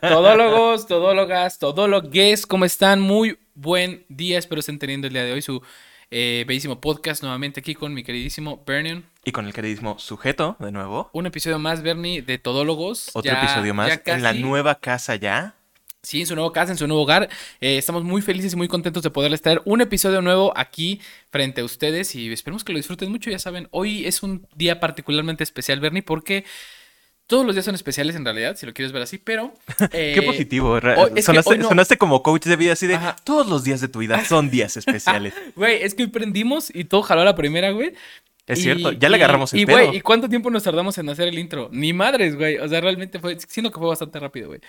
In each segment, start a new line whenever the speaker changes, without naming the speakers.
Todólogos, todólogas, todólogues, ¿cómo están? Muy buen día, espero estén teniendo el día de hoy su eh, bellísimo podcast nuevamente aquí con mi queridísimo Bernion.
Y con el queridísimo sujeto, de nuevo.
Un episodio más, Bernie, de Todólogos.
Otro
Ya-
episodio más. En la nueva casa ya.
Sí, en su nuevo casa, en su nuevo hogar. Eh, estamos muy felices y muy contentos de poderles traer un episodio nuevo aquí frente a ustedes y esperemos que lo disfruten mucho. Ya saben, hoy es un día particularmente especial, Bernie, porque todos los días son especiales en realidad, si lo quieres ver así, pero...
Qué
eh,
positivo.
hoy-
sonaste,
hoy no-
sonaste como coach de vida así de
Ajá.
todos los días de tu vida son días especiales.
Güey, es que hoy prendimos y todo jaló a la primera, güey.
Es
Y-
cierto, ya le agarramos el
Y, güey, ¿y cuánto tiempo nos tardamos en hacer el intro? Ni madres, güey. O sea, realmente fue... Siento que fue bastante rápido, güey.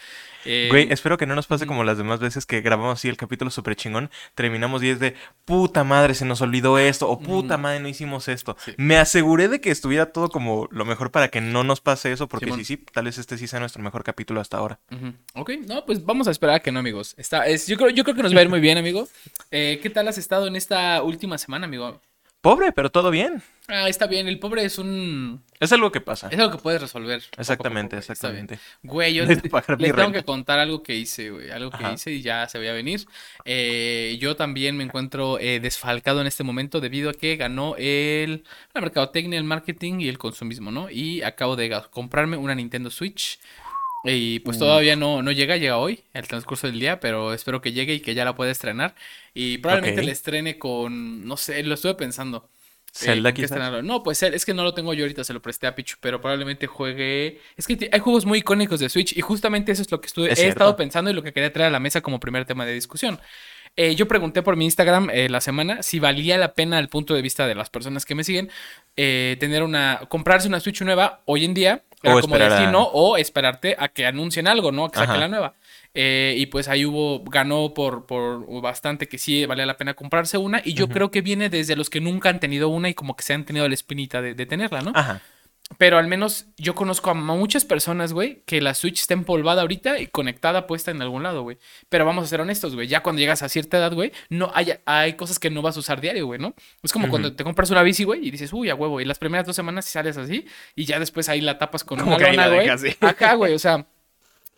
Eh,
Güey, espero que no nos pase como las demás veces que grabamos así el capítulo súper chingón. Terminamos y es de puta madre, se nos olvidó esto. O puta madre, no hicimos esto.
Sí.
Me aseguré de que estuviera todo como lo mejor para que no nos pase eso. Porque
Simón.
sí, sí, tal vez este sí sea nuestro mejor capítulo hasta ahora.
Ujú. Ok, no, pues vamos a esperar a que no, amigos. Está, es, yo, creo, yo creo que nos va a ir muy bien, amigo. Eh, ¿Qué tal has estado en esta última semana, amigo?
Pobre, pero todo bien.
Ah, está bien. El pobre es un...
Es algo que pasa.
Es algo que puedes resolver. poco a poco,
Exactamente,
güey.
Exactamente.
Güey, yo les tengo que contar algo que hice, güey. Algo que
Ajá.
hice y ya se veía venir. Eh, yo también me encuentro eh, desfalcado en este momento debido a que ganó el, la mercadotecnia, el marketing y el consumismo, ¿no? Y acabo de comprarme una Nintendo Switch. Y pues todavía no, no llega, llega hoy, el transcurso del día, pero espero que llegue y que ya la pueda estrenar. Y probablemente la estrene con, no sé, lo estuve pensando. Eh,
Zelda
¿con qué
quizás.
No, pues es que no lo tengo yo ahorita, se lo presté a Pichu, pero probablemente juegue. Es que hay juegos muy icónicos de Switch y justamente eso es lo que estuve,
Es
he
cierto.
estado pensando y lo que quería traer a la mesa como primer tema de discusión. Eh, yo pregunté por mi Instagram eh, la semana si valía la pena, al punto de vista de las personas que me siguen, eh, tener una, comprarse una Switch nueva hoy en día,
O
como decir
a-
no, o esperarte a que anuncien algo, ¿no? A que saquen la nueva. Eh, y pues ahí hubo, ganó por, por bastante que sí valía la pena comprarse una. Y yo creo que viene desde los que nunca han tenido una y como que se han tenido la espinita de, de tenerla, ¿no?
Ajá.
Pero al menos yo conozco a muchas personas, güey, que la Switch está empolvada ahorita y conectada puesta en algún lado, güey. Pero vamos a ser honestos, güey. Ya cuando llegas a cierta edad, güey, no hay, hay cosas que no vas a usar diario, güey, ¿no? Es como cuando te compras una bici, güey, y dices, uy, a huevo. Y las primeras dos semanas si sales así y ya después ahí la tapas con
Como
una lona, güey. Acá, güey, o sea.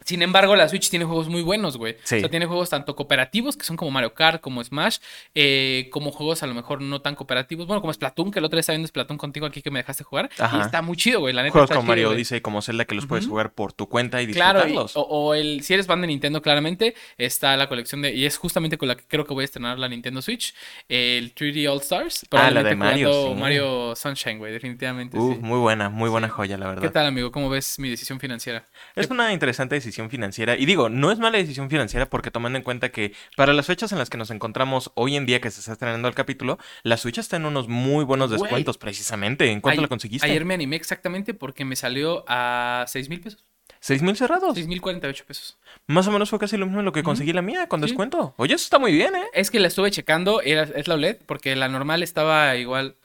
Sin embargo, la Switch tiene juegos muy buenos, güey.
Sí.
O sea, tiene juegos tanto cooperativos, que son como Mario Kart, como Smash, eh, como juegos a lo mejor no tan cooperativos. Bueno, como Splatoon, que el otro día estaba viendo Splatoon contigo aquí que me dejaste jugar.
Ajá.
Y está muy chido, güey. La neta
Juegos como
chido,
Mario. Odyssey, como Zelda, que los puedes jugar por tu cuenta y
Claro, y-
disfrutarlos.
o, o el, si eres fan de Nintendo, claramente está la colección de. Y es justamente con la que creo que voy a estrenar la Nintendo Switch. El 3D All Stars.
Ah, la de Mario, sí.
Mario Sunshine, güey, definitivamente.
Uh,
sí.
muy buena, muy buena joya, la verdad.
¿Qué tal, amigo? ¿Cómo ves mi decisión financiera?
Es una interesante decisión financiera. Y digo, no es mala decisión financiera porque tomando en cuenta que para las fechas en las que nos encontramos hoy en día que se está estrenando el capítulo, la Switch está en unos muy buenos descuentos precisamente. ¿En cuánto la conseguiste?
Ayer me animé exactamente porque me salió a 6 mil pesos.
¿Seis mil cerrados?
6 mil 48 pesos.
Más o menos fue casi lo mismo lo que conseguí la mía con
Sí.
descuento. Oye, eso está muy bien, ¿eh?
Es que la estuve checando, era, es la OLED, porque la normal estaba igual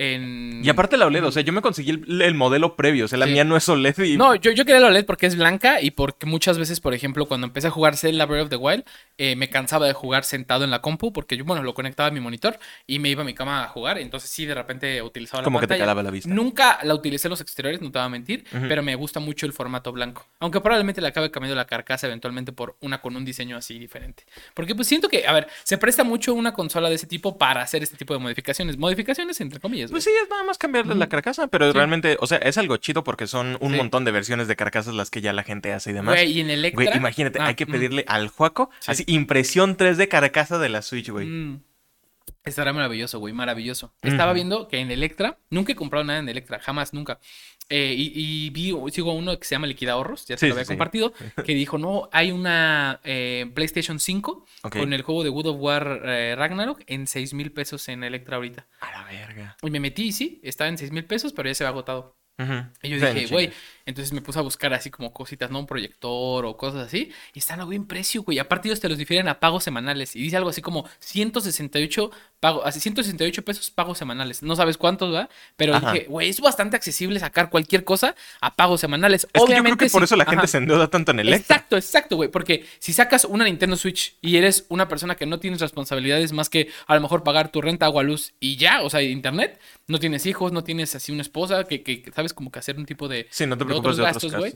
en...
Y aparte la OLED, o sea, yo me conseguí el, el modelo previo, o sea, la
Sí.
mía no es OLED y...
No, yo, yo quería la OLED porque es blanca y porque muchas veces, por ejemplo, cuando empecé a jugar Zelda Breath of the Wild, eh, me cansaba de jugar sentado en la compu porque yo, bueno, lo conectaba a mi monitor y me iba a mi cama a jugar. Entonces sí, de repente utilizaba la
Como que te
pantalla.
calaba la vista.
Nunca la utilicé en los exteriores, no te voy a mentir, pero me gusta mucho el formato blanco. Aunque probablemente le acabe cambiando la carcasa eventualmente por una con un diseño así diferente. Porque pues siento que, a ver, se presta mucho una consola de ese tipo para hacer este tipo de modificaciones. Modificaciones entre comillas.
Pues sí, es nada más cambiarle la carcasa, pero
Sí.
realmente, o sea, es algo chido porque son un
Sí.
montón de versiones de carcasas las que ya la gente hace y demás.
Güey, y en Electra...
Güey, imagínate,
Ah,
hay que
mm.
pedirle al Juaco
Sí.
así impresión 3D carcasa de la Switch, güey.
Mm. Estará maravilloso, güey, maravilloso. Estaba viendo que en Electra, nunca he comprado nada en Electra, jamás, nunca. Eh, y, y vi, sigo a uno que se llama Liquida Ahorros, ya se
Sí,
lo había
sí.
compartido, que dijo, no, hay una eh, PlayStation 5
Ok.
con el juego de Wood of War eh, Ragnarok en 6 mil pesos en Electra ahorita.
A la verga.
Y me metí y sí, estaba en 6 mil pesos, pero ya se había agotado. Y yo dije, güey, entonces me puse a buscar así como cositas, ¿no? Un proyector o cosas así. Y están a buen precio, güey. Aparte ellos te los difieren a pagos semanales. Y dice algo así como 168 pagos, así 168 pesos pagos semanales. No sabes cuántos, ¿va? Pero
Ajá.
dije, güey, es bastante accesible sacar cualquier cosa a pagos semanales.
Es que yo creo que por eso la gente se endeuda tanto en Electra.
Exacto, exacto, güey. Porque si sacas una Nintendo Switch y eres una persona que no tienes responsabilidades más que a lo mejor pagar tu renta, agua, luz y ya, o sea, internet, no tienes hijos, no tienes así una esposa, que, que sabes como que hacer un tipo de,
Sí, no te
otros gastos, güey.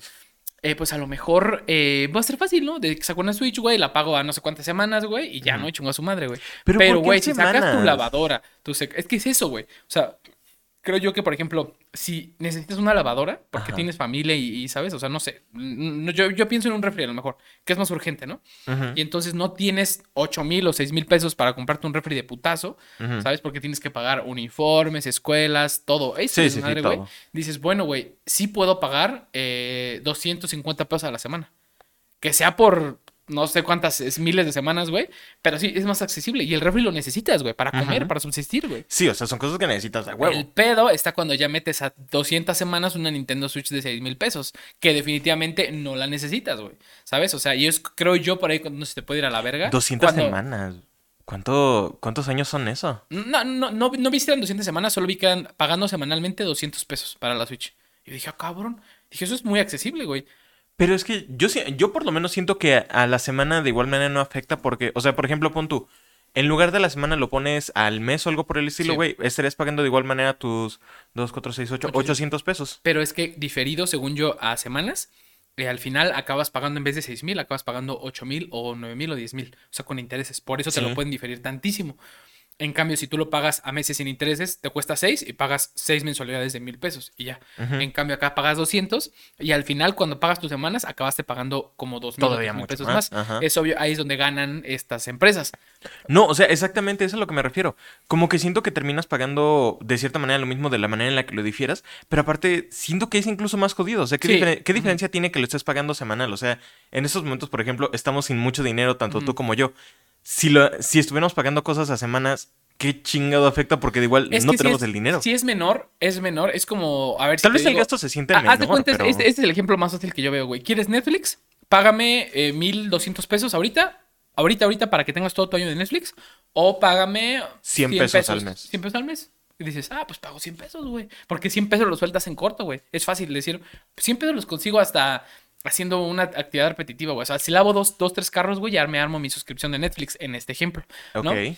eh, pues a lo mejor eh, va a ser fácil, ¿no? De que saco una Switch, güey, la pago a no sé cuántas semanas, güey, y ya. ¿no? Y chingo a su madre, güey.
Pero,
Pero,
¿por qué
güey, si sacas tu lavadora, tu sec- es que es eso, güey. O sea, creo yo que, por ejemplo, si necesitas una lavadora, porque
Ajá.
tienes familia y, y, ¿sabes? O sea, no sé. Yo, yo pienso en un refri a lo mejor, que es más urgente, ¿no? Y entonces no tienes 8 mil o 6 mil pesos para comprarte un refri de putazo. ¿sabes? Porque tienes que pagar uniformes, escuelas, todo. Eso
Sí,
es
sí, sí,
madre, güey.
todo.
Dices, bueno, güey, sí puedo pagar eh, 250 pesos a la semana. Que sea por no sé cuántas es, miles de semanas, güey. Pero sí, es más accesible. Y el refri lo necesitas, güey, para comer,
Ajá.
para subsistir, güey.
Sí, o sea, son cosas que necesitas de huevo.
El pedo está cuando ya metes a 200 semanas una Nintendo Switch de 6 mil pesos, que definitivamente no la necesitas, güey. ¿Sabes? O sea, y es, creo yo por ahí, no se te puede ir a la verga.
200
cuando-
semanas. ¿Cuánto, ¿Cuántos años son eso?
No, no, no, no vi si eran 200 semanas, solo vi que eran pagando semanalmente 200 pesos para la Switch. Y yo dije, ah, cabrón. Dije, eso es muy accesible, güey.
Pero es que yo, sí- yo por lo menos siento que a, la semana de igual manera no afecta porque, o sea, por ejemplo, pon tú, en lugar de la semana lo pones al mes o algo por el estilo,
Sí.
güey, estarías pagando de igual manera tus 2, 4, 6, 8,
800.
800 pesos.
Pero es que diferido, según yo, a semanas, eh, al final acabas pagando en vez de 6 mil, acabas pagando 8 mil o 9 mil o 10 mil. O sea, con intereses. Por eso te
Sí.
lo pueden diferir tantísimo. En cambio, si tú lo pagas a meses sin intereses, te cuesta 6 y pagas 6 mensualidades de mil pesos y ya. En cambio, acá pagas 200 y al final, cuando pagas tus semanas, acabaste pagando como 2 mil pesos
más,
más. Es obvio, ahí es donde ganan estas empresas.
No, o sea, exactamente eso es a lo que me refiero. Como que siento que terminas pagando de cierta manera lo mismo de la manera en la que lo difieras, pero aparte siento que es incluso más jodido. O sea, ¿qué,
Sí.
diferencia tiene que lo estés pagando semanal? O sea, en estos momentos, por ejemplo, estamos sin mucho dinero, tanto tú como yo. Si, lo, si estuviéramos pagando cosas a semanas, ¿qué chingado afecta? Porque de igual
Es
no
si
tenemos
es-
el dinero.
Si es menor, es menor. Es como, a ver si
Tal vez el
digo-
gasto se siente menor,
haz de cuenta,
pero...
este, este es el ejemplo más fácil que yo veo, güey. ¿Quieres Netflix? Págame eh, 1200 pesos ahorita. Ahorita, ahorita, para que tengas todo tu año de Netflix. O págame
100 pesos al mes.
100 pesos al mes. Y dices, ah, pues pago 100 pesos, güey. Porque 100 pesos los sueltas en corto, güey. Es fácil decir, 100 pesos los consigo hasta haciendo una actividad repetitiva, güey. O sea, si lavo dos, dos tres carros, güey, ya me armo mi suscripción de Netflix en este ejemplo. ¿no?
Ok.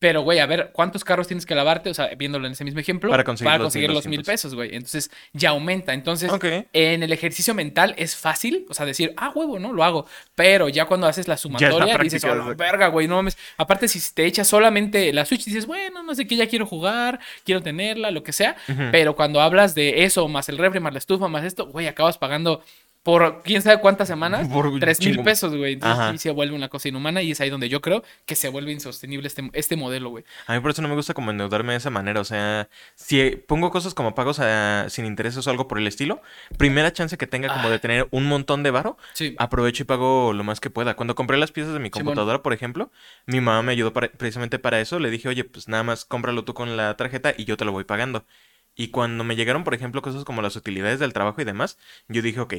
Pero, güey, a ver, ¿cuántos carros tienes que lavarte? O sea, viéndolo en ese mismo ejemplo.
Para conseguir los
conseguir los mil
1200.
pesos, güey. Entonces, ya aumenta. Entonces, en el ejercicio mental es fácil, o sea, decir, ah, huevo, ¿no? Lo hago. Pero ya cuando haces la sumatoria, dices, oh, la
exacto.
verga, güey, no mames. Aparte, si te echas solamente la Switch, dices, bueno, no sé qué, ya quiero jugar, quiero tenerla, lo que sea. Pero cuando hablas de eso, más el refri, más la estufa, más esto, güey, acabas pagando por quién sabe cuántas semanas,
Por
tres mil pesos, güey. Sí se vuelve una cosa inhumana y es ahí donde yo creo que se vuelve insostenible este, este modelo, güey.
A mí por eso no me gusta como endeudarme de esa manera. O sea, si pongo cosas como pagos a- sin intereses o algo por el estilo, primera chance que tenga como
Ah.
de tener un montón de varo,
Sí.
aprovecho y pago lo más que pueda. Cuando compré las piezas de mi computadora, por ejemplo, mi mamá me ayudó para- precisamente para eso. Le dije, oye, pues nada más cómpralo tú con la tarjeta y yo te lo voy pagando. Y cuando me llegaron, por ejemplo, cosas como las utilidades del trabajo y demás, yo dije, ok,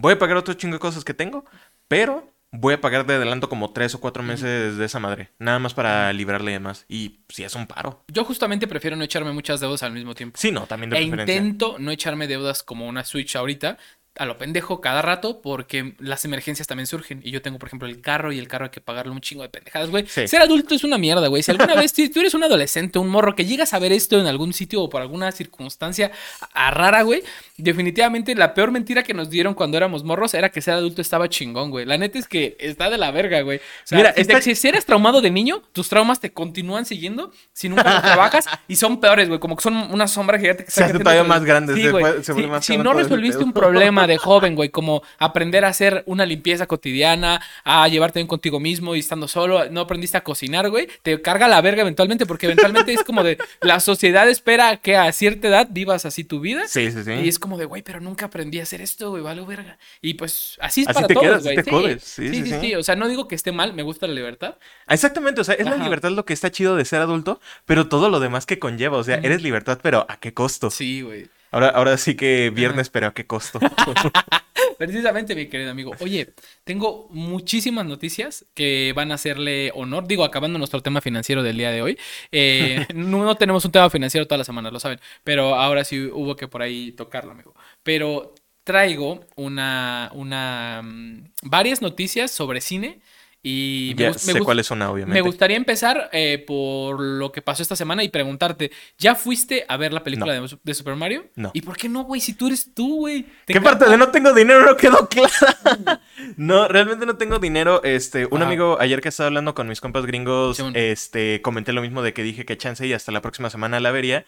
voy a pagar otro chingo de cosas que tengo, pero voy a pagar de adelanto como tres o cuatro meses de esa madre. Nada más para librarle y demás. Y si es un paro.
Yo justamente prefiero no echarme muchas deudas al mismo tiempo.
Sí, no, también de
E
preferencia.
intento no echarme deudas como una Switch ahorita, a lo pendejo cada rato, porque las emergencias también surgen. Y yo tengo, por ejemplo, el carro y el carro hay que pagarle un chingo de pendejadas, güey.
Sí.
Ser adulto es una mierda, güey. Si alguna vez tú eres un adolescente, un morro que llegas a ver esto en algún sitio o por alguna circunstancia a- rara, güey, definitivamente la peor mentira que nos dieron cuando éramos morros era que ser adulto estaba chingón, güey. La neta es que está de la verga, güey. O sea,
Mira,
si, te-
esta-
si eres traumado de niño, tus traumas te continúan siguiendo si nunca los trabajas y son peores, güey. Como que son una sombra gigante que
Se hace todavía más grande,
Sí,
se
güey.
puede- se vuelve
Si-
más
si
cabrón
no resolviste un problema de joven, güey, como aprender a hacer una limpieza cotidiana, a llevarte bien contigo mismo y estando solo, no aprendiste a cocinar, güey, te carga la verga eventualmente, porque eventualmente es como de la sociedad espera que a cierta edad vivas así tu vida.
Sí, sí, sí.
Y es como de, güey, pero nunca aprendí a hacer esto, güey, vale verga. Y pues así es
Así
para
te
todos,
quedas,
güey.
te jodes. Sí,
sí,
sí,
sí,
sí.
O sea, no digo que esté mal, me gusta la libertad.
Exactamente, o sea, es la libertad lo que está chido de ser adulto, pero todo lo demás que conlleva, o sea, eres libertad, pero ¿a qué costo?
Sí, güey.
Ahora, ahora sí que viernes, pero ¿a qué costo?
Precisamente, mi querido amigo. Oye, tengo muchísimas noticias que van a hacerle honor. Digo, acabando nuestro tema financiero del día de hoy. Eh, no, no tenemos un tema financiero todas las semanas, lo saben. Pero ahora sí hubo que por ahí tocarlo, amigo. Pero traigo una, una, mm, varias noticias sobre cine Y
Ya
gus-
sé
gus-
cuál es una, obviamente.
me gustaría empezar eh, por lo que pasó esta semana y preguntarte, ¿ya fuiste a ver la película de, de Super Mario?
No.
¿Y por qué no, güey? Si tú eres tú, güey.
¿Qué
encanta.
parte de no tengo dinero no quedó clara? no, realmente no tengo dinero. Este, un
Ajá.
amigo ayer que estaba hablando con mis compas gringos, este, comenté lo mismo de que dije que chance y hasta la próxima semana la vería.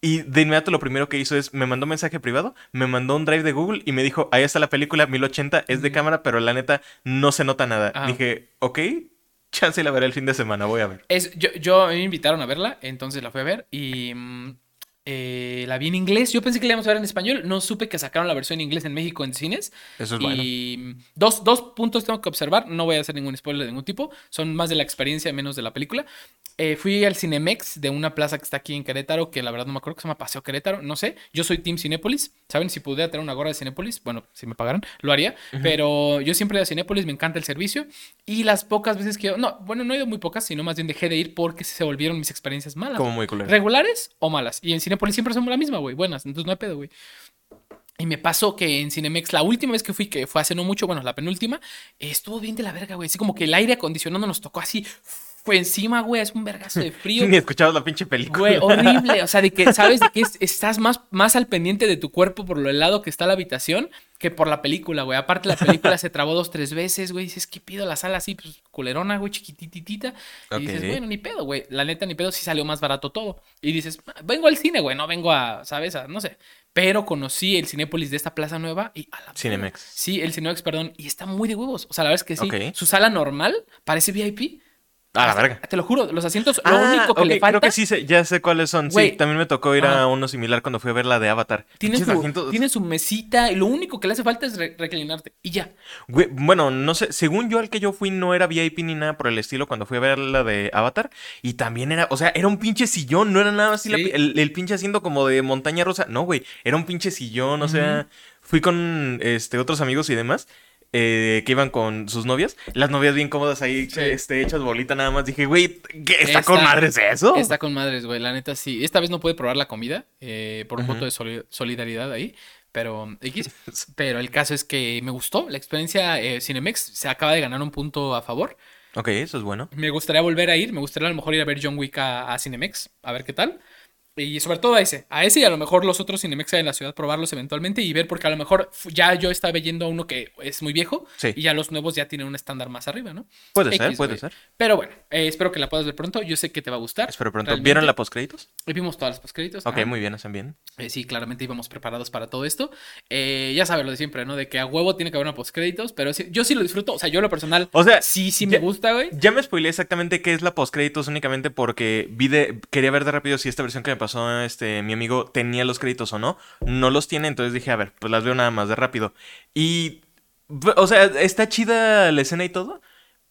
Y de inmediato lo primero que hizo es, me mandó un mensaje privado, me mandó un drive de Google y me dijo, ahí está la película 1080, es de cámara, pero la neta no se nota nada.
Ajá.
Dije, ok, chance y la veré el fin de semana, voy a ver.
Es, yo, me invitaron a verla, entonces la fui a ver y mm, eh, la vi en inglés. Yo pensé que la íbamos a ver en español. No supe que sacaron la versión en inglés en México en cines.
Eso es bueno.
Y mm, dos, dos puntos tengo que observar. No voy a hacer ningún spoiler de ningún tipo. Son más de la experiencia, menos de la película. Eh, fui al Cinemex de una plaza que está aquí en Querétaro, que la verdad no me acuerdo que se llama Paseo Querétaro. No sé. Yo soy Team Cinépolis. ¿Saben? Si pudiera tener una gorra de Cinépolis, bueno, si me pagaran, lo haría. Pero yo siempre a Cinépolis, me encanta el servicio. Y las pocas veces que. No, bueno, no he ido muy pocas, sino más bien dejé de ir porque se volvieron mis experiencias malas.
Como muy culero.
¿Regulares o malas? Y en Cinepolis siempre son la misma, güey. Buenas, entonces no hay pedo, güey. Y me pasó que en Cinemex, la última vez que fui, que fue hace no mucho, bueno, la penúltima, estuvo bien de la verga, güey. Así como que el aire acondicionado nos tocó así, fue encima, güey. Es un vergazo de frío.
Ni escuchabas la pinche película.
Güey, horrible. O sea, de que, ¿sabes? De que es- estás más, más al pendiente de tu cuerpo por lo helado que está la habitación que por la película, güey. Aparte, la película se trabó dos, tres veces, güey. Dices, ¿qué pido? La sala así, pues, culerona, güey, chiquititita. Y dices, bueno, ni pedo, güey. La neta, ni pedo, sí salió más barato todo. Y dices, "Ah, vengo al cine, güey, no vengo a, ¿sabes? A, no sé. Pero conocí el Cinépolis de esta plaza nueva y a la.
Cinemex.
Sí, el Cinemex, perdón. Y está muy de huevos. O sea, la verdad es que sí. Su sala normal parece VIP.
A la verga.
Te lo juro, los asientos, lo
Ah,
único que le falta.
Creo que sí, sé- ya sé cuáles son. Sí, también me tocó ir a uno similar cuando fui a ver la de Avatar.
Tiene su,
asientos-
tiene su mesita y lo único que le hace falta es re- reclinarte. Y ya.
Bueno, no sé, según yo al que yo fui no era VIP ni nada por el estilo cuando fui a ver la de Avatar. Y también era, o sea, era un pinche sillón, no era nada así
Sí.
el, el pinche asiento como de montaña rusa. No, güey, era un pinche sillón, o sea, fui con este otros amigos y demás. Eh, que iban con sus novias, las novias bien cómodas ahí,
Sí.
este, hechas bolita nada más. Dije, güey, ¿qué está,
Está-
con madres eso?
Está con madres, güey. La neta sí. Esta vez no pude probar la comida eh, por un voto de soli- solidaridad ahí. Pero X. Pero el caso es que me gustó. La experiencia eh, Cinemex se acaba de ganar un punto a favor.
Ok, eso es bueno.
Me gustaría volver a ir. Me gustaría a lo mejor ir a ver John Wick a, a Cinemex. A ver qué tal. Y sobre todo a ese. A ese y a lo mejor los otros Cinemex en la ciudad probarlos eventualmente y ver porque a lo mejor ya yo estaba yendo a uno que es muy viejo.
Sí.
Y ya los nuevos ya tienen un estándar más arriba, ¿no?
Puede ser, puede ser.
Pero bueno, eh, espero que la puedas ver pronto. Yo sé que te va a gustar.
Espero pronto.
Realmente.
¿Vieron la postcréditos?
Vimos todas las postcréditos.
Ok,
ajá.
muy bien, hacen bien.
Eh, sí, claramente íbamos preparados para todo esto. Eh, ya sabes lo de siempre, ¿no? De que a huevo tiene que haber una postcréditos, pero sí- yo sí lo disfruto. O sea, yo lo personal,
O sea,
sí, sí
ya-
me gusta, güey.
Ya me spoileé exactamente qué es la postcréditos únicamente porque vi de, quería ver de rápido si esta versión que me pasó este mi amigo tenía los créditos o no. No los tiene, entonces dije, a ver, pues las veo nada más de rápido. Y o sea, está chida la escena y todo,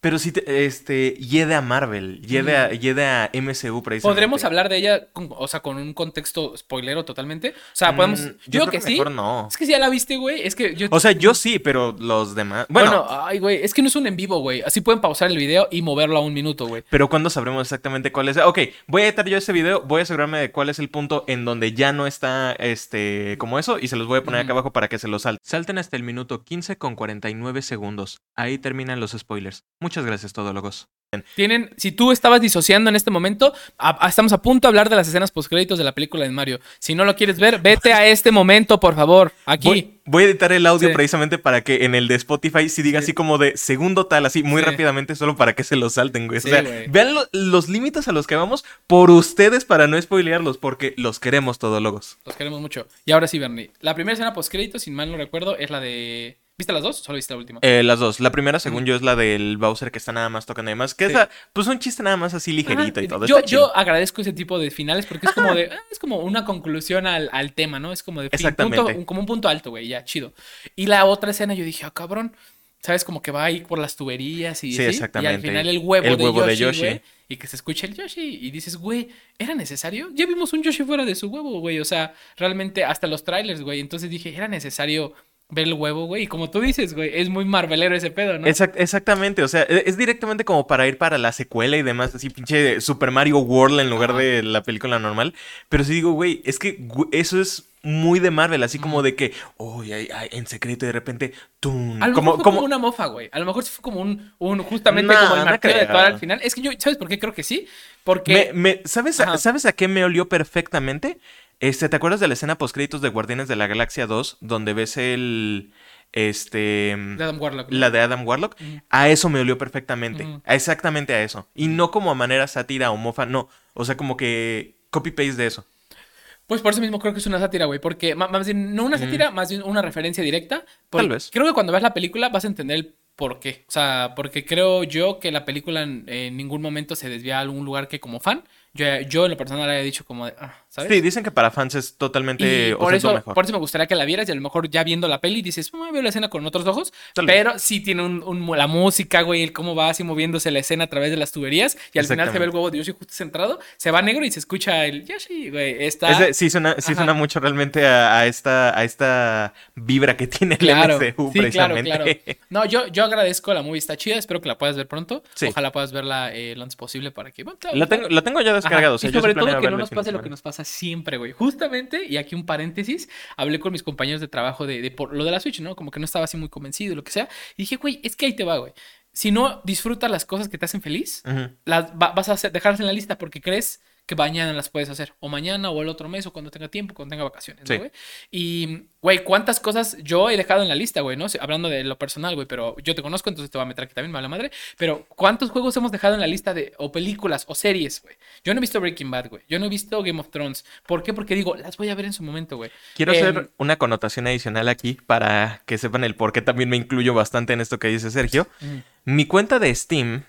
pero sí te- este hiede a Marvel, hiede a, hiede a MCU precisamente.
Podremos hablar de ella, con- o sea, con un contexto spoilero totalmente. O sea, podemos.
Mm,
yo,
yo
creo que,
que
sí.
mejor no.
Es que si ya la viste, güey. Es que yo.
O sea, yo sí, pero los demás. Bueno,
bueno, ay, güey. Es que no es un en vivo, güey. Así pueden pausar el video y moverlo a un minuto, güey.
Pero ¿cuándo sabremos exactamente cuál es? Ok, voy a editar yo ese video, voy a asegurarme de cuál es el punto en donde ya no está este como eso y se los voy a poner acá abajo para que se los salten. Salten hasta el minuto 15 con 49 segundos. Ahí terminan los spoilers. Muchas gracias, todólogos.
Tienen, si tú estabas disociando en este momento, a- a- estamos a punto de hablar de las escenas postcréditos de la película de Mario. Si no lo quieres ver, vete a este momento, por favor. Aquí.
Voy, voy a editar el audio
Sí.
precisamente para que en el de Spotify sí diga
Sí.
así como de segundo tal, así muy
Sí.
rápidamente, solo para que se los salten, güey. O sea,
güey.
vean lo- los límites a los que vamos por ustedes para no spoilearlos, porque los queremos, todólogos.
Los queremos mucho. Y ahora sí, Bernie. La primera escena postcrédito, sin mal no recuerdo, es la de. ¿Viste las dos? Solo viste la última.
Eh, las dos. La primera, según yo, es la del Bowser que está nada más tocando y demás. Que es la- pues un chiste nada más así ligerito y todo.
Yo, yo agradezco ese tipo de finales porque es como de. ah, es como una conclusión al, al tema, ¿no? Es como de. fin,
Exactamente.
punto- un- como un punto alto, güey, ya, chido. Y la otra escena yo dije, ah, cabrón. ¿Sabes? Como que va ahí por las tuberías y
Sí,
así, Y al
exactamente.
final el huevo,
El
de,
huevo de
Yoshi,
Yoshi.
güey, Y que se escuche el Yoshi. Y dices, güey, ¿era necesario? Ya vimos un Yoshi fuera de su huevo, güey. O sea, realmente hasta los trailers, güey. Entonces dije, era necesario ver el huevo, güey. Y como tú dices, güey, es muy marvelero ese pedo, ¿no?
Exact- exactamente, o sea, e- es directamente como para ir para la secuela y demás, así pinche Super Mario World en lugar
Ajá.
de la película normal. Pero sí digo, güey, es que eso es muy de Marvel, así como de que, oh, en secreto y de repente, tum.
A lo
como,
mejor fue
como,
como una mofa, güey. A lo mejor sí fue como un, un justamente
No,
como el
no
martillo de
creo.
Thor al final. Es que yo, ¿sabes por qué creo que sí? Porque
Me- me- ¿sabes, a,
Ajá.
¿Sabes a qué me olió perfectamente? Este, ¿te acuerdas de la escena postcréditos de Guardianes de la Galaxia 2? Donde ves el. Este.
de Adam Warlock. ¿no?
La de Adam Warlock. A eso me olió perfectamente. A Exactamente a eso. Y no como a manera sátira o mofa, no. O sea, como que copy-paste de eso.
Pues por eso mismo creo que es una sátira, güey. Porque más bien, no una sátira, más bien una referencia directa.
Tal vez.
Creo que cuando veas la película vas a entender el por qué. O sea, porque creo yo que la película en, en ningún momento se desvía a algún lugar que como fan. Yo, yo en lo personal había dicho como de, ah, ¿sabes?
Sí, dicen que para fans es totalmente.
Y por
es
eso,
mejor.
por eso me gustaría que la vieras y a lo mejor ya viendo la peli dices, "Mm, veo la escena con otros ojos. Pero sí tiene un, un- la música, güey, el cómo va así moviéndose la escena a través de las tuberías. Y al final se ve el huevo de Yoshi justo centrado, se va negro y se escucha el Yoshi, güey. Está.
Ese sí suena, sí suena mucho realmente a, a esta, a esta vibra que tiene
Claro,
el MCU
sí, claro,
precisamente.
claro. No, yo, yo agradezco la movie, está chida, espero que la puedas ver pronto.
Sí.
Ojalá puedas verla eh, lo antes posible para que... bueno,
La tengo, la tengo ya descargado.
Ajá,
o sea,
y
yo
sobre
planeo
todo que no nos
de
pase lo que nos pasa siempre, güey. Justamente, y aquí un paréntesis, hablé con mis compañeros de trabajo de, de por lo de la Switch, ¿no? Como que no estaba así muy convencido, lo que sea. Y dije, güey, es que ahí te va, güey. Si no disfrutas las cosas que te hacen feliz, las va- vas a hacer- dejarlas en la lista porque crees que mañana las puedes hacer. O mañana, o el otro mes, o cuando tenga tiempo, cuando tenga vacaciones, ¿no, güey? Y, güey, ¿cuántas cosas yo he dejado en la lista, güey? ¿No? Hablando de lo personal, güey, pero yo te conozco, entonces te voy a meter aquí también, me la madre. Pero, ¿cuántos juegos hemos dejado en la lista de, o películas, o series, güey? Yo no he visto Breaking Bad, güey. Yo no he visto Game of Thrones. ¿Por qué? Porque digo, las voy a ver en su momento, güey.
Quiero
Em,
hacer una connotación adicional aquí para que sepan el por qué también me incluyo bastante en esto que dice Sergio.
mm,
Mi cuenta de Steam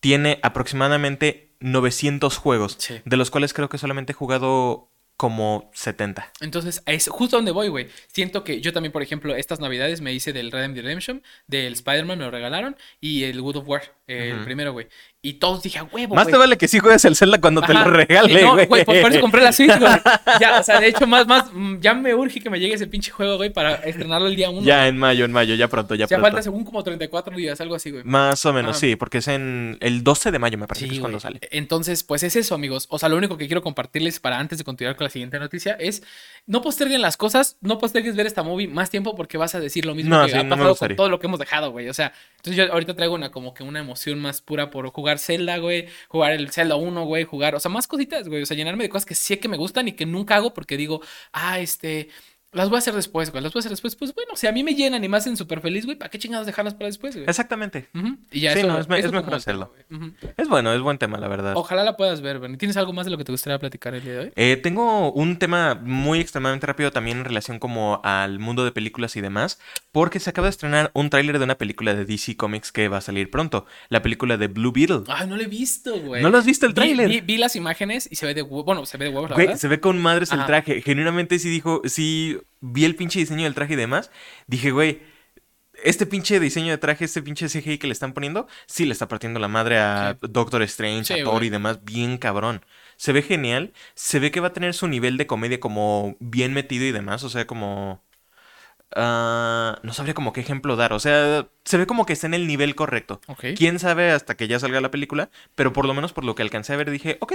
tiene aproximadamente 900 juegos,
Sí.
de los cuales creo que solamente he jugado como 70.
Entonces, es justo donde voy, güey. Siento que yo también, por ejemplo, estas navidades me hice del Red Dead Redemption, del Spider-Man, me lo regalaron, y el Good of War, el primero, güey. Y todos dije, a huevo,
Más
güey.
te vale que sí juegues el Zelda cuando te lo regale,
No,
güey.
güey, por, por eso compré la Switch, güey. Ya, o sea, de hecho, más, más, mm, ya me urge que me llegue ese pinche juego, güey, para estrenarlo el día 1.
Ya en mayo, en mayo, ya pronto, ya
Ya
pronto.
falta según como 34 días, algo así, güey.
Más o menos,
Ajá.
sí, porque es en el 12 de mayo, me parece que es cuando
güey.
sale.
Entonces, pues es eso, amigos. O sea, lo único que quiero compartirles para antes de continuar con la siguiente noticia es no posterguen las cosas, no postergues ver esta movie más tiempo porque vas a decir lo mismo
No,
que
sí,
ha
no
pasado con todo lo que hemos dejado, güey. O sea, entonces yo ahorita traigo una como que una emoción más pura por jugar Zelda, güey, jugar el Zelda 1, güey, jugar, o sea, más cositas, güey. O sea, llenarme de cosas que sé que me gustan y que nunca hago porque digo, ah, este. Las voy a hacer después, güey. Las voy a hacer después. Pues bueno, si a mí me llenan y me hacen súper feliz, güey, ¿para qué chingados dejarlas para después, güey?
Exactamente.
Y ya
Sí,
eso-
no, es
eso
es mejor hacerlo. Es bueno, es buen tema, la verdad.
Ojalá la puedas ver, Bernie. ¿Tienes algo más de lo que te gustaría platicar el día de hoy?
Eh, tengo un tema muy extremadamente rápido también en relación como al mundo de películas y demás, porque se acaba de estrenar un tráiler de una película de DC Comics que va a salir pronto, la película de Blue Beetle.
Ay, no lo he visto, güey.
¿No lo has visto el tráiler?
Vi, vi las imágenes y se ve de huevo. Bueno, se ve de huevos, la
Güey,
verdad.
se ve con madres el traje. Genuinamente sí dijo, sí vi el pinche diseño del traje y demás. Dije, güey, este pinche diseño de traje, este pinche CGI que le están poniendo, sí le está partiendo la madre a Doctor Strange,
Sí,
a Thor y demás, bien cabrón. Se ve genial, se ve que va a tener su nivel de comedia como bien metido y demás, o sea, como... ah, no sabría como qué ejemplo dar, o sea, se ve como que está en el nivel correcto. Quién sabe hasta que ya salga la película, pero por lo menos por lo que alcancé a ver dije, ok,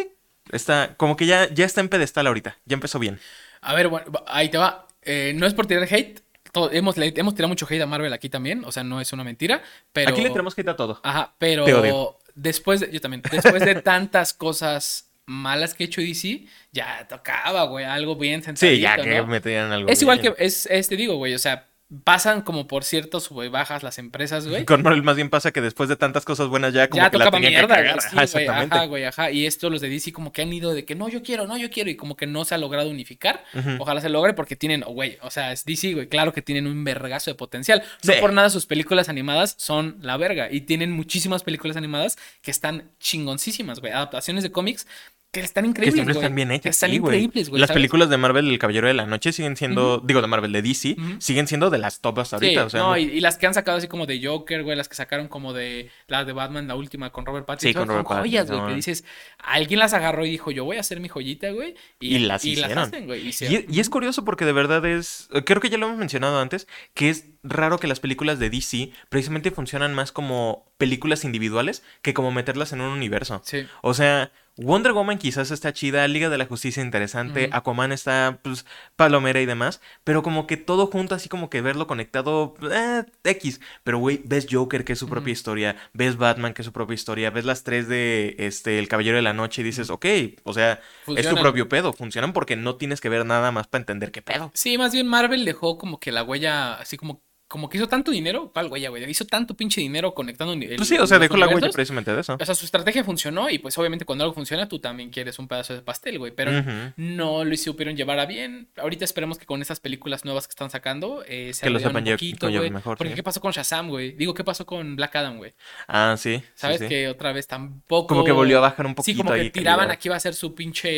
está como que ya, ya está en pedestal ahorita, ya empezó bien.
A ver, bueno, ahí te va. Eh, no es por tirar hate. todo- hemos, le- hemos tirado mucho hate a Marvel aquí también. O sea, no es una mentira. Pero.
Aquí le tenemos ir a todo.
Ajá, pero.
Te odio.
Después de. Yo también. Después de tantas cosas malas que ha hecho DC, ya tocaba, güey. Algo bien sentadito,
Sí, ya que
¿no?
me tenían algo.
Es igual que. Es, es, te digo, güey. O sea, pasan como por ciertos sub y bajas las empresas, güey.
Con Marvel más bien pasa que después de tantas cosas buenas ya como
ya
que la
tocaba
tenía que
mierda,
cagar.
güey. Sí,
Ajá,
güey, ajá, güey, ajá. Y esto los de DC como que han ido de que no, yo quiero, no, yo quiero. Y como que no se ha logrado unificar. Ojalá se logre porque tienen, oh, güey, o sea, es DC, güey, claro que tienen un vergazo de potencial. No
Sí.
por nada sus películas animadas son la verga. Y tienen muchísimas películas animadas que están chingoncísimas, güey. Adaptaciones de cómics que están
Que
increíbles,
siempre
güey.
están bien
Que
hechas.
Están
sí,
increíbles, güey.
Las
¿sabes?
películas de Marvel, El Caballero de la Noche, siguen siendo, digo, de Marvel, de DC, siguen siendo de las topas ahorita.
Sí,
o sea,
no,
no-
y, y las que han sacado así como de Joker, güey, las que sacaron como de la de Batman, la última con Robert Pattinson,
Sí, con Robert
joyas, güey, que
Pattinson.
dices, alguien las agarró y dijo, yo voy a hacer mi joyita, güey, y,
Y las hicieron.
hacen, güey. y
Y, y es curioso porque de verdad es, creo que ya lo hemos mencionado antes, que es raro que las películas de DC precisamente funcionan más como películas individuales que como meterlas en un universo.
Sí.
O sea, Wonder Woman quizás está chida, Liga de la Justicia interesante. Aquaman está, pues, palomera y demás, pero como que todo junto, así como que verlo conectado, eh, X. Pero, güey, ves Joker, que es su propia historia, ves Batman, que es su propia historia, ves las tres de, este, El Caballero de la Noche y dices, ok, o sea, es tu propio pedo, funcionan porque no tienes que ver nada más para entender qué pedo.
Sí, más bien Marvel dejó como que la huella, así como, como que hizo tanto dinero. ¿Cuál huella, güey? Hizo tanto pinche dinero conectando. el-
Pues sí, o sea, dejó la huella precisamente de eso.
O sea, su estrategia funcionó y pues obviamente cuando algo funciona tú también quieres un pedazo de pastel, güey. Pero no lo supieron llevar a bien. Ahorita esperemos que con estas películas nuevas que están sacando eh, se
Que lo sepan
un poquito, güey.
mejor,
Porque
sí.
¿qué pasó con Shazam, güey? Digo, ¿qué pasó con Black Adam, güey?
Ah, sí. sí,
¿Sabes?
sí.
Que otra vez tampoco...
Como que volvió a bajar un
Sí,
poquito
como que
ahí.
tiraban
calidad.
aquí va a ser su pinche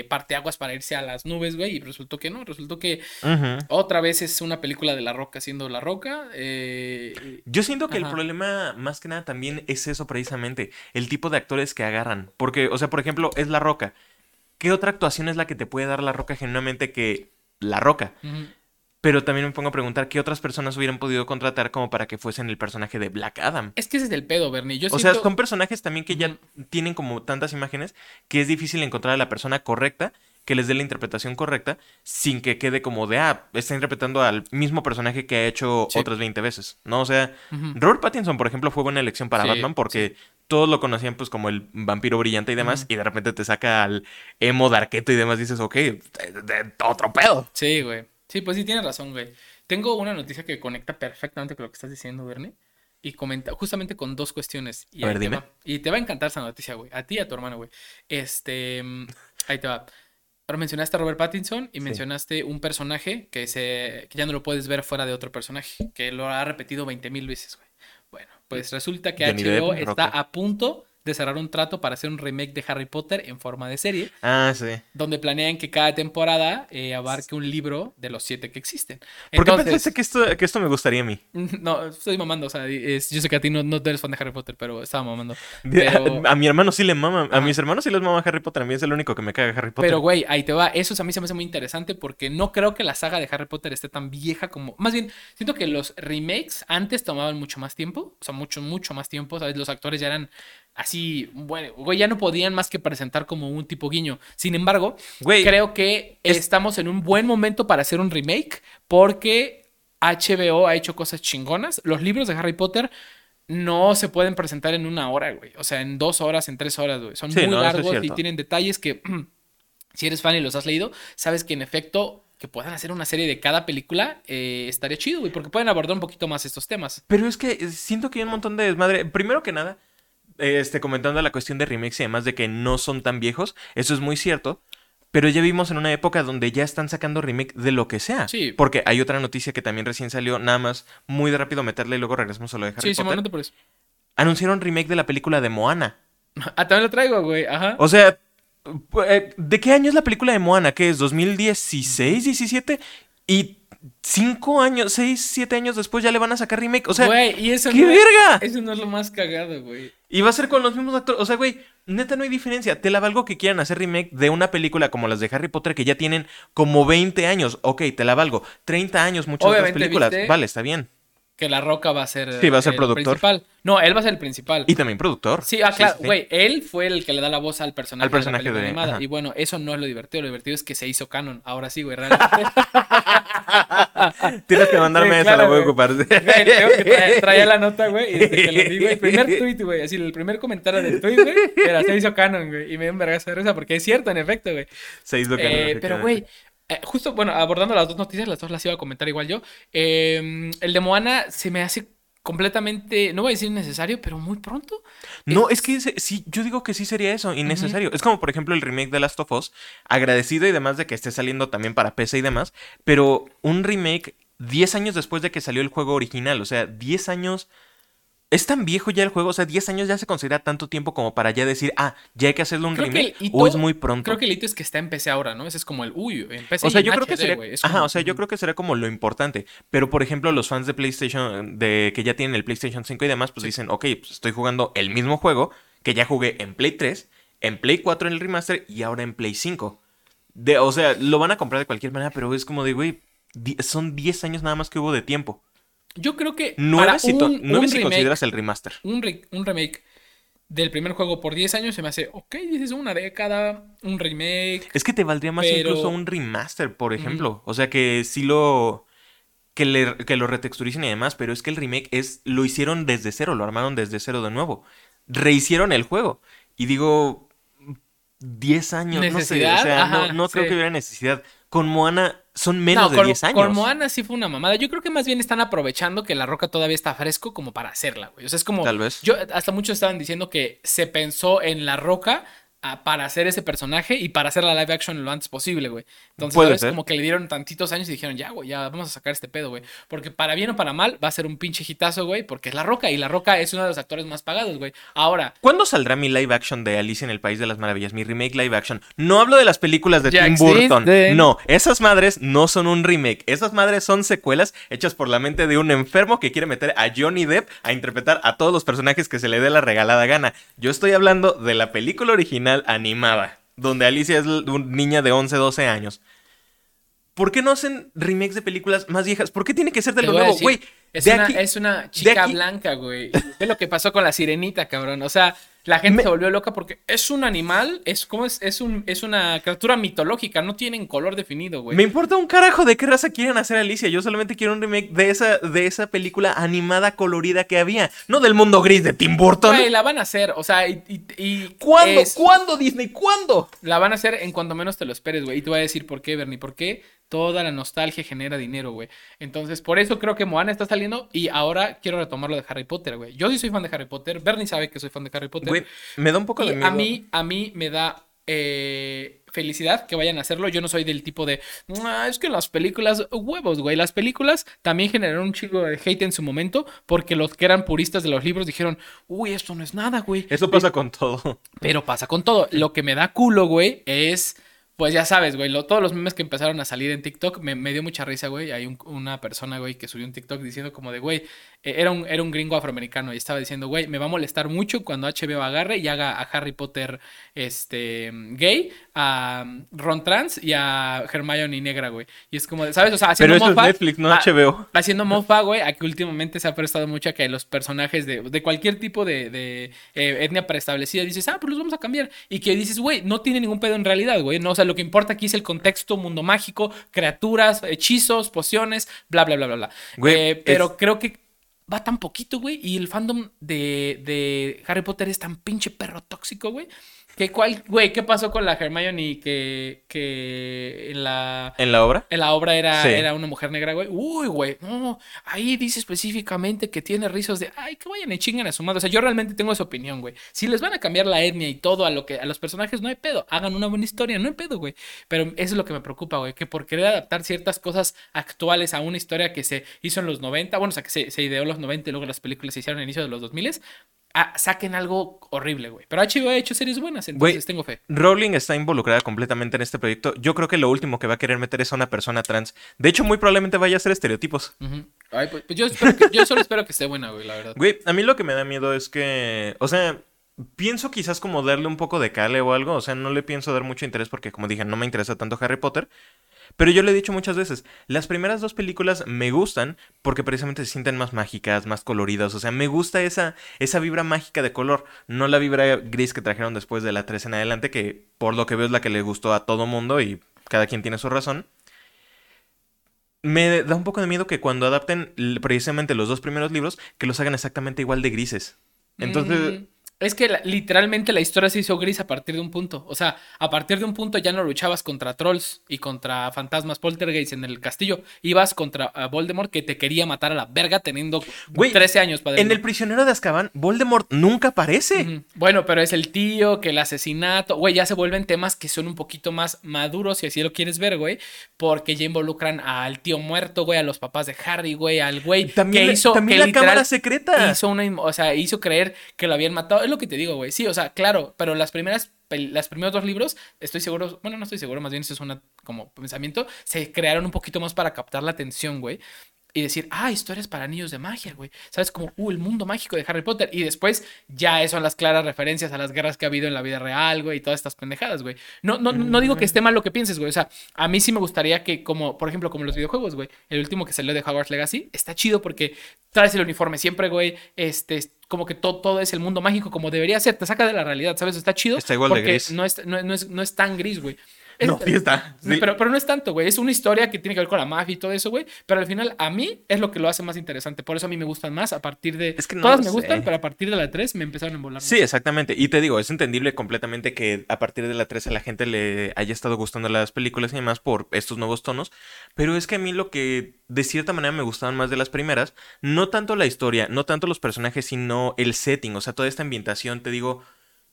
eh, parteaguas para irse a las nubes, güey. Y resultó que no. Resultó que otra vez es una película de La Roca siendo La Roca. eh,
Yo siento que el problema más que nada también es eso precisamente, el tipo de actores que agarran. Porque, o sea, por ejemplo, es La Roca. ¿Qué otra actuación es la que te puede dar La Roca genuinamente que La Roca? Pero también me pongo a preguntar qué otras personas hubieran podido contratar como para que fuesen el personaje de Black Adam.
Es que ese es el pedo, Bernie. Yo
O sea, son personajes también que ya tienen como tantas imágenes que es difícil encontrar a la persona correcta que les dé la interpretación correcta sin que quede como de, ah, está interpretando al mismo personaje que ha hecho
Sí.
otras 20 veces, ¿no? O sea,
Ujú.
Robert Pattinson, por ejemplo, fue buena elección para
Sí,
Batman porque todos lo conocían pues como el vampiro brillante y demás y de repente te saca al emo darketo y demás dices, ok, de- de- otro pedo.
Sí, güey. Sí, pues sí, tienes razón, güey. Tengo una noticia que conecta perfectamente con lo que estás diciendo, Bernie. Y comenta justamente con dos cuestiones. Y
A ver,
te
dime.
va. Y te va a encantar esa noticia, güey. A ti y a tu hermano, güey. Este. mm, Ahí te va. Ahora mencionaste a Robert Pattinson y
Sí.
mencionaste un personaje que, se, que ya no lo puedes ver fuera de otro personaje, que lo ha repetido 20 mil veces, güey. Bueno, pues resulta que
Johnny
HBO
Depp,
está
Roca.
a punto de cerrar un trato para hacer un remake de Harry Potter en forma de serie
Ah, sí.
donde planean que cada temporada eh, abarque un libro de los siete que existen.
¿Por qué pensaste que esto, que esto me gustaría a mí?
no, estoy mamando, o sea, es- yo sé que a ti no, no eres fan de Harry Potter, pero estaba mamando. Pero-
A, mi hermano sí le mama, a mis hermanos sí les mama Harry Potter, a mí es el único que me caga Harry Potter.
Pero, güey, ahí te va. Eso a mí se me hace muy interesante porque no creo que la saga de Harry Potter esté tan vieja como. Más bien, siento que los remakes antes tomaban mucho más tiempo. O sea, mucho, mucho más tiempo. ¿Sabes? Los actores ya eran así. Bueno, güey, ya no podían más que presentar como un tipo guiño. Sin embargo,
Güey,
creo que
es-
estamos en un buen momento para hacer un remake porque HBO ha hecho cosas chingonas. Los libros de Harry Potter no se pueden presentar en una hora, güey. O sea, en dos horas, en tres horas, güey. Son
Sí,
muy
no, eso es
largos y tienen detalles que, si eres fan y los has leído, sabes que en efecto que puedan hacer una serie de cada película eh, estaría chido, güey, porque pueden abordar un poquito más estos temas.
Pero es que siento que hay un montón de desmadre. Primero que nada, este, comentando la cuestión de remakes y además de que no son tan viejos, eso es muy cierto. Pero ya vimos en una época donde ya están sacando remake de lo que sea.
Sí.
Porque hay otra noticia que también recién salió, nada más muy de rápido meterle y luego regresamos a lo de Harry
Sí, sí, no te por eso.
Anunciaron remake de la película de Moana.
Ah, también lo traigo, güey, ajá.
O sea, eh, ¿de qué año es la película de Moana? ¿Qué es? ¿2016, 17? Y cinco años, seis, siete años después ya le van a sacar remake. O sea,
Güey, y eso
¡qué
no,
verga!
Eso no es lo más cagado, güey.
Y va a ser con los mismos actores. O sea, güey, neta no hay diferencia. Te la valgo que quieran hacer remake de una película como las de Harry Potter que ya tienen como 20 años. Ok, te la valgo. 30 años, muchas otras
Obviamente,
películas.
¿viste?
Vale, está bien.
Que La Roca va a ser
Sí, va a ser
el
productor.
principal. No, él va a ser el principal.
Y también productor.
Sí, ah, claro,
sí, sí.
güey, él fue el que le da la voz al personaje,
Al personaje
de la
de-
animada. Y bueno, eso no es lo divertido, lo divertido es que se hizo canon. Ahora sí, güey, realmente.
Tienes que mandarme
Sí,
esa, la voy a ocupar.
Güey, tengo que traer- traía la nota, güey, y desde que lo vi, güey, el primer tweet, güey, así, el primer comentario del tweet, güey, era, se hizo canon, güey, y me dio un vergazo de risa, porque es cierto, en efecto, güey.
Se hizo
Eh,
canon,
pero,
efectivamente.
güey, eh, justo, bueno, abordando las dos noticias, las dos las iba a comentar igual yo, eh, el de Moana se me hace completamente, no voy a decir necesario, pero muy pronto.
No, es que sí, yo digo que sí sería eso, innecesario. Es como, por ejemplo, el remake de Last of Us, agradecido y demás de que esté saliendo también para PC y demás, pero un remake 10 años después de que salió el juego original, o sea, 10 años... Es tan viejo ya el juego, o sea, 10 años ya se considera tanto tiempo como para ya decir, ah, ya hay que hacerle un
Creo
remake,
hito-
o es muy pronto.
Creo que el hito es que está en PC ahora, ¿no? Ese es como el, uy, en PC
O sea, yo
en
creo que sería. Ajá,
como-
o sea, yo creo que será como lo importante. Pero, por ejemplo, los fans de PlayStation, de que ya tienen el PlayStation 5 y demás, pues
Sí.
dicen, ok, pues estoy jugando el mismo juego que ya jugué en Play 3, en Play 4 en el remaster y ahora en Play 5. De, o sea, lo van a comprar de cualquier manera, pero es como de, güey, son 10 años nada más que hubo de tiempo.
Yo creo que
9
para
si, to-
un,
nueve
un
si
remake,
consideras el remaster.
un, re- un remake del primer juego por 10 años se me hace, ok, dices una década, un remake.
Es que te valdría más
Pero-
incluso un remaster, por ejemplo. O sea, que sí lo... Que, le- que lo retexturicen y demás, pero es que el remake es... Lo hicieron desde cero, lo armaron desde cero de nuevo. Rehicieron el juego. Y digo... 10 años, no sé. O sea, no,
Ajá,
no creo
sí.
que hubiera necesidad. Con Moana son menos
no,
de
con,
10 años.
con Moana sí fue una mamada. Yo creo que más bien están aprovechando que La Roca todavía está fresco como para hacerla, güey. O sea, es como...
Tal vez.
Yo, hasta muchos estaban diciendo que se pensó en La Roca para hacer ese personaje y para hacer la live action lo antes posible, güey. Entonces, ¿sabes?
ser.
Como que le dieron tantitos años y dijeron, ya, güey, ya vamos a sacar este pedo, güey. Porque para bien o para mal va a ser un pinche hitazo, güey, porque es La Roca y La Roca es uno de los actores más pagados, güey. Ahora,
¿Cuándo saldrá mi live action de Alicia en el País de las Maravillas? Mi remake live action. No hablo de las películas de Tim Burton. No, esas madres no son un remake. Esas madres son secuelas hechas por la mente de un enfermo que quiere meter a Johnny Depp a interpretar a todos los personajes que se le dé la regalada gana. Yo estoy hablando de la película original animada, donde Alicia es una niña de 11, 12 años. ¿Por qué no hacen remakes de películas más viejas? ¿Por qué tiene que ser de
te
lo nuevo? Güey,
es,
de
una,
aquí-
es una chica blanca, güey. Ve lo que pasó con la sirenita, cabrón. O sea, la gente
Me-
se volvió loca porque es un animal, es como es, es un es una criatura mitológica, no tienen color definido, güey.
Me importa un carajo de qué raza quieren hacer Alicia. Yo solamente quiero un remake de esa, de esa película animada colorida que había. No del mundo gris de Tim Burton.
Güey, la van a hacer, o sea, y, y- y
¿Cuándo?
es-
¿Cuándo, Disney? ¿Cuándo?
la van a hacer en cuanto menos te lo esperes, güey. Y te voy a decir por qué, Bernie, por qué toda la nostalgia genera dinero, güey. Entonces, por eso creo que Moana está saliendo y ahora quiero retomar lo de Harry Potter, güey. Yo sí soy fan de Harry Potter, Bernie sabe que soy fan de Harry Potter.
Güey, me da un poco
Y
de miedo.
a mí, a mí me da eh, felicidad que vayan a hacerlo. Yo no soy del tipo de, "Ah, es que las películas, huevos, güey. Las películas también generaron un chingo de hate en su momento porque los que eran puristas de los libros dijeron, uy, esto no es nada, güey.
Eso pasa con todo.
Pero pasa con todo. Lo que me da culo, güey, es. Pues ya sabes, güey, lo- todos los memes que empezaron a salir en TikTok me, me dio mucha risa, güey. Hay un- una persona, güey, que subió un TikTok diciendo como de, güey, eh, era, un, era un gringo afroamericano y estaba diciendo, güey, me va a molestar mucho cuando HBO agarre y haga a Harry Potter este, gay, a Ron Trans y a Hermione negra, güey. Y es como, de, ¿sabes? O sea, haciendo
Pero eso es
mofa
Netflix, no
a-
HBO.
haciendo mofa, güey, a que últimamente se ha prestado mucho a que los personajes de, de cualquier tipo de, de, eh, etnia preestablecida dices, ah, pues los vamos a cambiar. Y que dices, güey, no tiene ningún pedo en realidad, güey. No, o sea, lo que importa aquí es el contexto, mundo mágico, criaturas, hechizos, pociones, bla, bla, bla, bla, bla.
Güey,
Eh, pero
es-
creo que va tan poquito, güey, y el fandom de, de Harry Potter es tan pinche perro tóxico, güey. Que cuál, güey, ¿qué pasó con la Hermione que, que en la
¿En la obra?
en la obra era,
Sí.
era una mujer negra, güey. Uy, güey. No, ahí dice específicamente que tiene rizos de, ay, que vayan y chinguen a su madre. O sea, yo realmente tengo esa opinión, güey. Si les van a cambiar la etnia y todo a lo que a los personajes, no hay pedo. Hagan una buena historia, no hay pedo, güey. Pero eso es lo que me preocupa, güey. Que por querer adaptar ciertas cosas actuales a una historia que se hizo en los 90, bueno, o sea, que se, se ideó en los 90 y luego las películas se hicieron a inicio de los 2000, ah, saquen algo horrible, güey. Pero HBO ha hecho series buenas, entonces
Güey,
tengo fe.
Rowling está involucrada completamente en este proyecto. Yo creo que lo último que va a querer meter es a una persona trans. De hecho, muy probablemente vaya a ser estereotipos.
Ay, pues, pues yo, que- yo solo espero que esté buena, güey, la verdad.
Güey, a mí lo que me da miedo es que, o sea, pienso quizás como darle un poco de cale o algo, o sea, no le pienso dar mucho interés porque, como dije, no me interesa tanto Harry Potter. Pero yo le he dicho muchas veces, las primeras dos películas me gustan porque precisamente se sienten más mágicas, más coloridas, o sea, me gusta esa, esa vibra mágica de color, no la vibra gris que trajeron después de la 3 en adelante, que por lo que veo es la que le gustó a todo mundo y cada quien tiene su razón. Me da un poco de miedo que cuando adapten precisamente los dos primeros libros, que los hagan exactamente igual de grises. Entonces,
es que la- literalmente la historia se hizo gris a partir de un punto. O sea, a partir de un punto ya no luchabas contra trolls y contra fantasmas poltergeist en el castillo. Ibas contra ah, Voldemort que te quería matar a la verga teniendo
Güey,
13 años, padre.
en El prisionero de Azkaban, Voldemort nunca aparece.
Bueno, pero es el tío, que el asesinato, güey, ya se vuelven temas que son un poquito más maduros, si así lo quieres ver, güey, porque ya involucran al tío muerto, güey, a los papás de Harry, güey, al güey
También,
que hizo,
también
que
la cámara secreta.
hizo una, o sea, hizo creer que lo habían matado, es lo que te digo, güey, sí, o sea, claro, pero las primeras, las primeros dos libros, estoy seguro, bueno, no estoy seguro, más bien eso es una, como pensamiento, se crearon un poquito más para captar la atención, güey, y decir, ah, historias para niños de magia, güey. ¿Sabes? Como, uh, el mundo mágico de Harry Potter. Y después ya son las claras referencias a las guerras que ha habido en la vida real, güey, y todas estas pendejadas, güey. No, no, no digo que esté mal lo que pienses, güey. O sea, a mí sí me gustaría que, como, por ejemplo, como los videojuegos, güey. El último que salió de Hogwarts Legacy está chido porque traes el uniforme siempre, güey. Este, como que todo, todo es el mundo mágico como debería ser, te saca de la realidad, ¿sabes? Está chido.
Está igual de gris.
No es, no, no es, no es tan gris, güey. Es-
No,
no,
sí.
Pero, pero no es tanto, güey. Es una historia que tiene que ver con la mafia y todo eso, güey. Pero al final, a mí es lo que lo hace más interesante. Por eso a mí me gustan más. A partir de.
Es que no
Todas me
sé.
gustan, pero a partir de la 3 me empezaron a embolar.
Sí, exactamente. Y te digo, es entendible completamente que a partir de la 3 a la gente le haya estado gustando las películas y demás por estos nuevos tonos. Pero es que a mí lo que de cierta manera me gustaban más de las primeras, no tanto la historia, no tanto los personajes, sino el setting, o sea, toda esta ambientación. Te digo,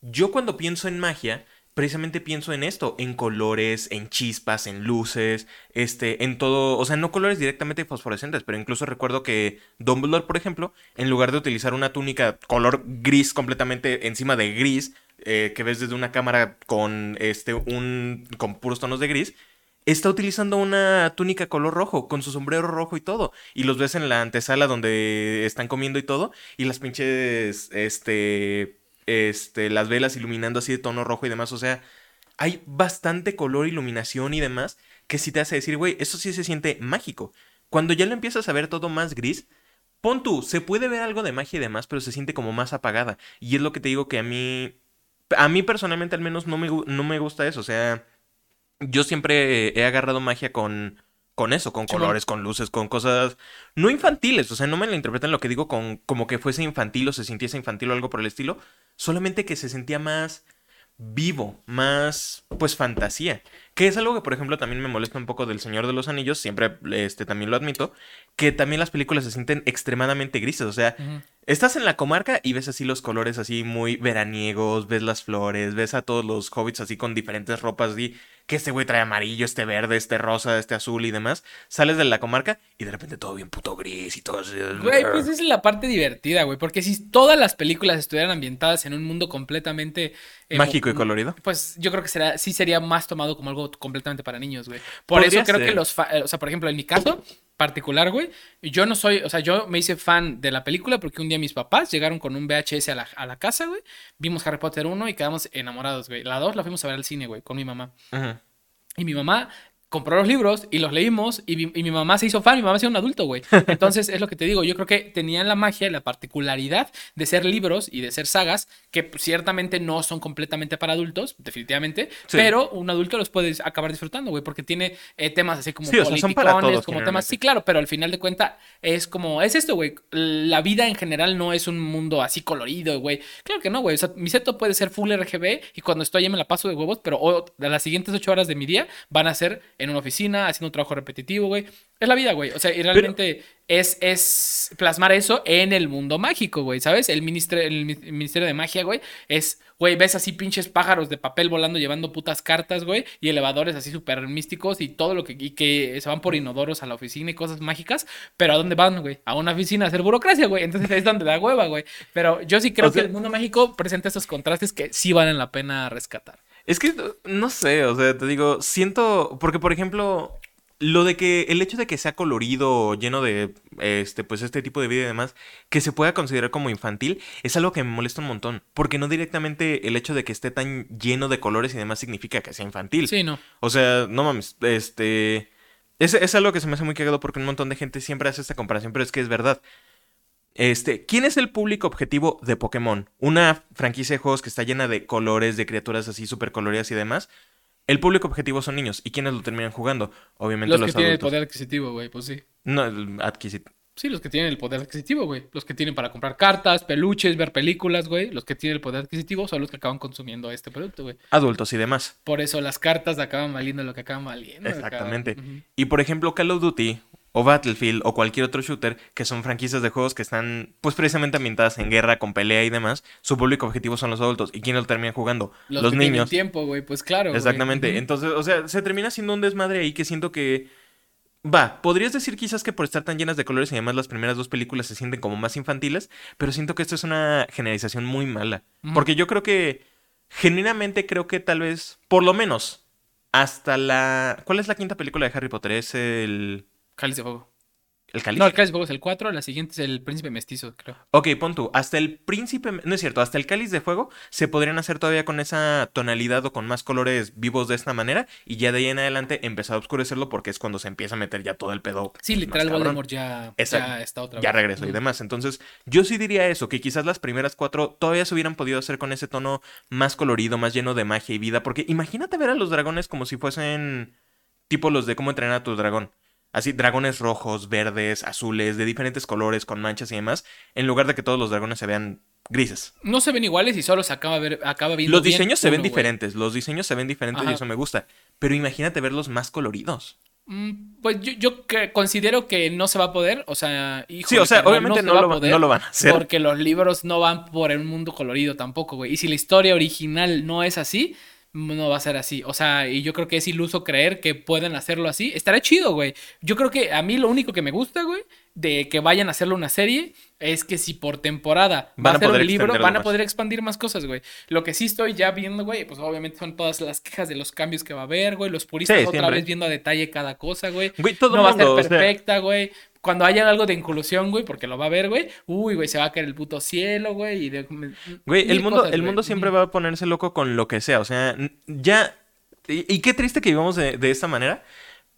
yo cuando pienso en magia, precisamente pienso en esto, en colores, en chispas, en luces, este, en todo, o sea, no colores directamente fosforescentes, pero incluso recuerdo que Dumbledore, por ejemplo, en lugar de utilizar una túnica color gris completamente encima de gris, eh, que ves desde una cámara con este, un, con puros tonos de gris, está utilizando una túnica color rojo, con su sombrero rojo y todo. Y los ves en la antesala donde están comiendo y todo. Y las pinches, este, este, las velas iluminando así de tono rojo y demás. O sea, hay bastante color, iluminación y demás que sí te hace decir, güey, eso sí se siente mágico. Cuando ya lo empiezas a ver todo más gris, pon tú, se puede ver algo de magia y demás, pero se siente como más apagada. Y es lo que te digo que a mí, a mí personalmente al menos no me, no me gusta eso. O sea, yo siempre he agarrado magia con, con eso, con colores, con luces, con cosas no infantiles. O sea, no me la interpreten lo que digo con como que fuese infantil o se sintiese infantil o algo por el estilo. Solamente que se sentía más vivo, más pues fantasía. Que es algo que, por ejemplo, también me molesta un poco del Señor de los Anillos, siempre este, también lo admito, que también las películas se sienten extremadamente grises. O sea. Estás en la comarca y ves así los colores así muy veraniegos, ves las flores, ves a todos los hobbits así con diferentes ropas así, que este güey trae amarillo, este verde, este rosa, este azul y demás. Sales de la comarca y de repente todo bien puto gris y todo así.
Güey, pues esa es la parte divertida, güey. Porque si todas las películas estuvieran ambientadas en un mundo completamente. eh,
Mágico y colorido.
Pues yo creo que será, sí sería más tomado como algo completamente para niños, güey. Por eso creo
ser.
que los. fa- O sea, por ejemplo, en mi caso particular, güey, yo no soy. O sea, yo me hice fan de la película porque un día mis papás llegaron con un VHS a la, a la casa, güey. Vimos Harry Potter 1 y quedamos enamorados, güey. La 2 la fuimos a ver al cine, güey, con mi mamá. Y mi mamá compró los libros y los leímos y mi, y mi mamá se hizo fan, mi mamá se un adulto, güey. Entonces es lo que te digo, yo creo que tenían la magia y la particularidad de ser libros y de ser sagas que ciertamente no son completamente para adultos, definitivamente,
Sí.
pero un adulto los puede acabar disfrutando, güey, porque tiene eh, temas así como
Sí, o sea, son para todos,
como temas, sí, claro, pero al final de cuentas es como, es esto, güey, la vida en general no es un mundo así colorido, güey. Claro que no, güey, o sea, mi seto puede ser full RGB y cuando estoy ahí me la paso de huevos, pero las siguientes ocho horas de mi día van a ser en una oficina, haciendo un trabajo repetitivo, güey. Es la vida, güey. O sea, y realmente es, es plasmar eso en el mundo mágico, güey, ¿sabes? El ministerio, el mi- ministerio de magia, güey, es, güey, ves así pinches pájaros de papel volando llevando putas cartas, güey, y elevadores así súper místicos y todo lo que, y que se van por inodoros a la oficina y cosas mágicas, pero ¿a dónde van, güey? A una oficina a hacer burocracia, güey. Entonces es donde da hueva, güey. Pero yo sí creo
O sea-
que el mundo mágico presenta estos contrastes que sí valen la pena rescatar.
Es que no sé, o sea, te digo, siento, porque por ejemplo, lo de que el hecho de que sea colorido, lleno de este, pues este tipo de vida y demás, que se pueda considerar como infantil, es algo que me molesta un montón, porque no directamente el hecho de que esté tan lleno de colores y demás significa que sea infantil.
Sí, no.
O sea, no mames, este... Es, es algo que se me hace muy cagado porque un montón de gente siempre hace esta comparación, pero es que es verdad. Este, ¿quién es el público objetivo de Pokémon? Una franquicia de juegos que está llena de colores, de criaturas así súper coloridas y demás. El público objetivo son niños. ¿Y quiénes lo terminan jugando? Obviamente
Los
los,
que tienen el poder adquisitivo, güey, pues sí.
No, el adquisitivo.
Sí, los que tienen el poder adquisitivo, güey. Los que tienen para comprar cartas, peluches, ver películas, güey. Los que tienen el poder adquisitivo son los que acaban consumiendo este producto, güey.
Adultos y demás.
Por eso las cartas acaban valiendo lo que acaban valiendo.
Exactamente. Y por ejemplo, Call of Duty o Battlefield o cualquier otro shooter, que son franquicias de juegos que están pues precisamente ambientadas en guerra, con pelea y demás, su público objetivo son los adultos. ¿Y quiénes lo terminan jugando? Los,
que tienen
niños.
tiempo, güey, pues claro.
Exactamente. Entonces, o sea, se termina siendo un desmadre ahí que siento que... Va, podrías decir quizás que por estar tan llenas de colores y además las primeras dos películas se sienten como más infantiles, pero siento que esto es una generalización muy mala. Porque yo creo que, genuinamente creo que tal vez, por lo menos, hasta la... ¿Cuál es la quinta película de Harry Potter? Es el...
Cáliz de fuego.
¿El cáliz?
No, el cáliz de fuego es el 4, la siguiente es el príncipe mestizo, creo.
Ok, pon tú, hasta el príncipe, no es cierto, hasta el cáliz de fuego se podrían hacer todavía con esa tonalidad o con más colores vivos de esta manera y ya de ahí en adelante empezar a oscurecerlo porque es cuando se empieza a meter ya todo el pedo.
Sí, literal. Voldemort ya,
Exacto.
ya está otra
Ya
vez.
regresó y demás. Entonces, yo sí diría eso, que quizás las primeras cuatro todavía se hubieran podido hacer con ese tono más colorido, más lleno de magia y vida. Porque imagínate ver a los dragones como si fuesen tipo los de cómo entrenar a tu dragón. Así, dragones rojos, verdes, azules, de diferentes colores, con manchas y demás, en lugar de que todos los dragones se vean grises.
No se ven iguales y solo se acaba, ver, acaba viendo
Los
bien
diseños se ven diferentes, los diseños se ven diferentes y eso me gusta. Pero imagínate verlos más coloridos.
Mm, Pues yo, yo que- considero que no se va a poder, o sea, híjole,
Sí, o sea, obviamente
se
no, lo, no lo van a hacer.
Porque los libros no van por un mundo colorido tampoco, güey. Y si la historia original no es así, no va a ser así. O sea, y yo creo que es iluso creer que pueden hacerlo así. Estará chido, güey. Yo creo que a mí lo único que me gusta, güey, de que vayan a hacerlo una serie, es que si por temporada va
Van a
a ser
poder
un libro, van a
más.
poder expandir más cosas, güey. Lo que sí estoy ya viendo, güey, pues obviamente son todas las quejas de los cambios que va a haber, güey. Los puristas
Sí,
otra
siempre.
vez viendo a detalle cada cosa, güey
Güey, todo
no va a
o
ser
sea,
perfecta, güey. Cuando haya algo de inclusión, güey, porque lo va a ver, güey. Uy, güey, se va a caer el puto cielo, güey. y de-
Güey, el mundo,
cosas,
el
güey.
mundo siempre va a ponerse loco con lo que sea. O sea, ya. Y, y qué triste que vivamos de, de esta manera.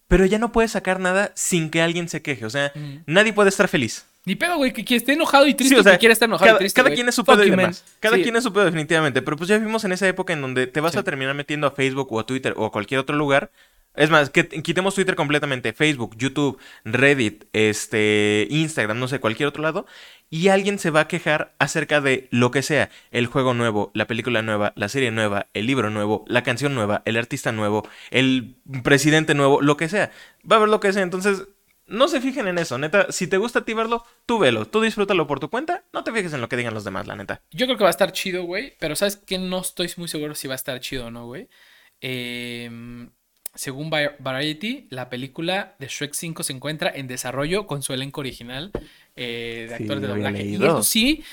Pero ya no puedes sacar nada sin que alguien se queje. O sea, nadie puede estar feliz.
Ni pedo, güey, que, que esté enojado y triste,
Sí, o sea,
que quiera estar enojado
cada,
y triste.
cada
güey.
quien es su pedo y demás. Cada
Sí.
quien es su pedo definitivamente. Pero pues ya vivimos en esa época en donde te vas
Sí.
a terminar metiendo a Facebook o a Twitter o a cualquier otro lugar. Es más, que quitemos Twitter completamente. Facebook, YouTube, Reddit, este, Instagram, no sé, cualquier otro lado. Y alguien se va a quejar acerca de lo que sea. El juego nuevo, la película nueva, la serie nueva, el libro nuevo, la canción nueva, el artista nuevo, el presidente nuevo, lo que sea. Va a haber lo que sea. Entonces, no se fijen en eso, neta. Si te gusta a ti verlo, tú velo. Tú disfrútalo por tu cuenta. No te fijes en lo que digan los demás, la neta.
Yo creo que va a estar chido, güey. Pero ¿sabes que No estoy muy seguro si va a estar chido o no, güey. Eh, según Va- Variety, la película de Shrek 5 se encuentra en desarrollo con su elenco original eh, de
Sí,
actores de doblaje. Y eso sí,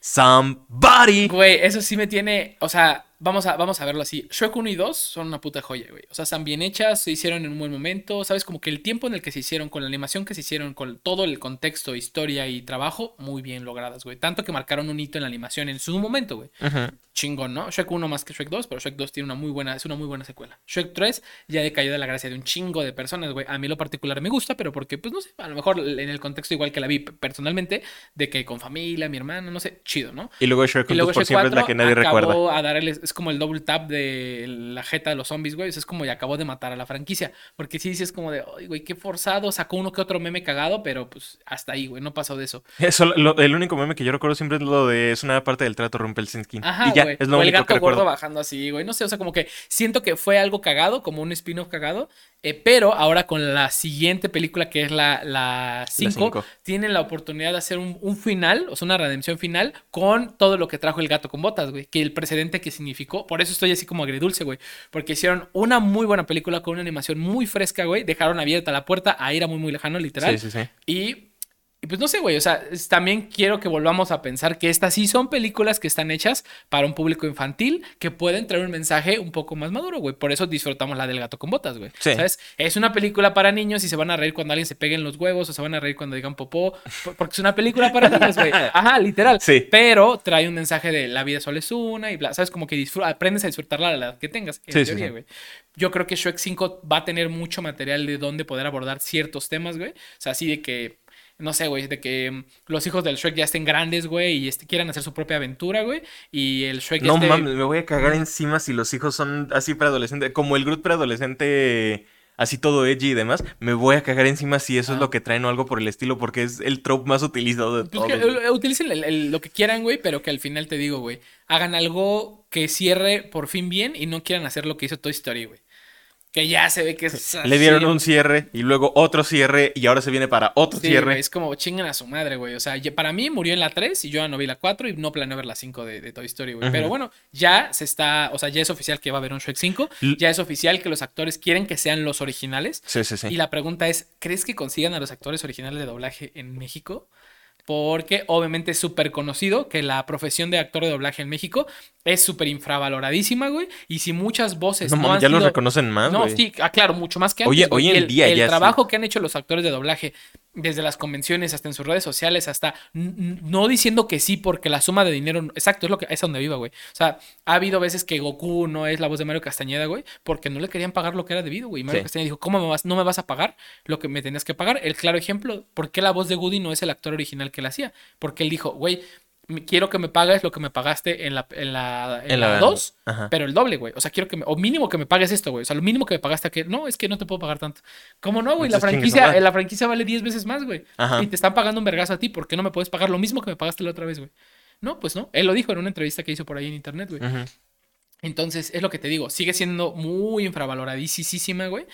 Somebody.
Güey, eso sí me tiene. O sea, vamos a, vamos a verlo así. Shrek 1 y 2 son una puta joya, güey. O sea, están bien hechas, se hicieron en un buen momento. ¿Sabes? Como que el tiempo en el que se hicieron, con la animación que se hicieron, con todo el contexto, historia y trabajo, muy bien logradas, güey. Tanto que marcaron un hito en la animación en su momento, güey.
Ujú.
Chingón, ¿no? Shrek 1 más que Shrek 2, pero Shrek 2 tiene una muy buena, es una muy buena secuela. Shrek 3 ya decayó de la gracia de un chingo de personas, güey. A mí lo particular me gusta, pero porque, pues no sé, a lo mejor en el contexto igual que la vi personalmente, de que con familia, mi hermano, no sé, chido, ¿no?
Y luego Shrek
Y luego
2 por
Shrek
siempre es la
4
que nadie
acabó
recuerda.
a es como el double tap de la jeta de los zombies, güey. Es como ya acabó de matar a la franquicia. Porque sí dices como de, ay, güey, qué forzado. Sacó uno que otro meme cagado, pero pues hasta ahí, güey, no pasó de eso.
Eso, lo- el único meme que yo recuerdo siempre es lo de es una parte del trato Rumpelstiltskin.
Ajá,
y ya,
güey.
es lo
o el gato
que recuerdo.
gordo bajando así, güey. No sé, o sea, como que siento que fue algo cagado, como un spin-off cagado. eh, pero ahora con la siguiente película, que es la 5, la tienen la oportunidad de hacer un, un final, o sea, una redención final, con todo lo que trajo el gato con botas, güey. Que el precedente que Por eso estoy así como agridulce, güey. Porque hicieron una muy buena película con una animación muy fresca, güey. Dejaron abierta la puerta a ir a muy, muy lejano, literal.
Sí, sí, sí.
Y, y pues no sé, güey, o sea, es- también quiero que volvamos a pensar que estas sí son películas que están hechas para un público infantil que pueden traer un mensaje un poco más maduro, güey. Por eso disfrutamos la del gato con botas, güey.
Sí.
¿Sabes? Es una película para niños y se van a reír cuando alguien se pegue en los huevos o se van a reír cuando digan popó, por- porque es una película para niños, güey. Ajá, literal.
Sí.
Pero trae un mensaje de la vida solo es una y bla, ¿sabes? Como que aprendes a disfrutarla a la edad que tengas, en
Sí, sí,
teoría,
sí.
güey. Yo creo que Shrek 5 va a tener mucho material de donde poder abordar ciertos temas, güey. O sea, así de que, no sé, güey, de que mm, los hijos del Shrek ya estén grandes, güey, y este, quieran hacer su propia aventura, güey. Y el Shrek
No
este-
mames, me voy a cagar encima si los hijos son así preadolescentes. Como el Groot preadolescente, así todo edgy y demás. Me voy a cagar encima si eso es
Ah.
lo que traen o algo por el estilo, porque es el trope más utilizado de
Pues
todos.
que, utilicen el- el- lo que quieran, güey, pero que al final te digo, güey, hagan algo que cierre por fin bien y no quieran hacer lo que hizo Toy Story, güey. Que ya se ve que es
Le dieron
así,
un cierre y luego otro cierre y ahora se viene para otro
Sí,
cierre.
es como chingan a su madre, güey. O sea, para mí murió en la 3 y yo ya no vi la 4 y no planeo ver la 5 de, de Toy Story, güey. Pero bueno, ya se está, o sea, ya es oficial que va a haber un Shrek 5.
L-
Ya es oficial que los actores quieren que sean los originales.
Sí, sí, sí.
Y la pregunta es, ¿crees que consigan a los actores originales de doblaje en México? Porque obviamente es súper conocido que la profesión de actor de doblaje en México es súper infravaloradísima, güey. Y si muchas voces
No
no,
mames,
han
ya los
sido-
reconocen más,
no,
güey.
sí, claro, mucho más que antes.
Oye, hoy en
el,
día
el
ya sí.
trabajo que han hecho los actores de doblaje desde las convenciones hasta en sus redes sociales, hasta no diciendo que sí porque la suma de dinero, exacto, es lo que es donde viva, güey. O sea, ha habido veces que Goku no es la voz de Mario Castañeda, güey, porque no le querían pagar lo que era debido, güey. Mario Castañeda dijo, ¿cómo me vas, no me vas a pagar lo que me tenías que pagar? El claro ejemplo, ¿por qué la voz de Woody no es el actor original que la hacía? Porque él dijo, güey, quiero que me pagues lo que me pagaste en la en la, en, la 2, pero el doble, güey. O sea, quiero que me, o mínimo que me pagues esto, güey. O sea, lo mínimo que me pagaste que no, es que no te puedo pagar tanto. ¿Cómo no, güey? La franquicia, la franquicia vale 10 veces más, güey. Y te están pagando un vergazo a ti, ¿por qué no me puedes pagar lo mismo que me pagaste la otra vez, güey? No, pues no. Él lo dijo en una entrevista que hizo por ahí en internet, güey. Entonces, es lo que te digo, sigue siendo muy infravaloradísima, güey.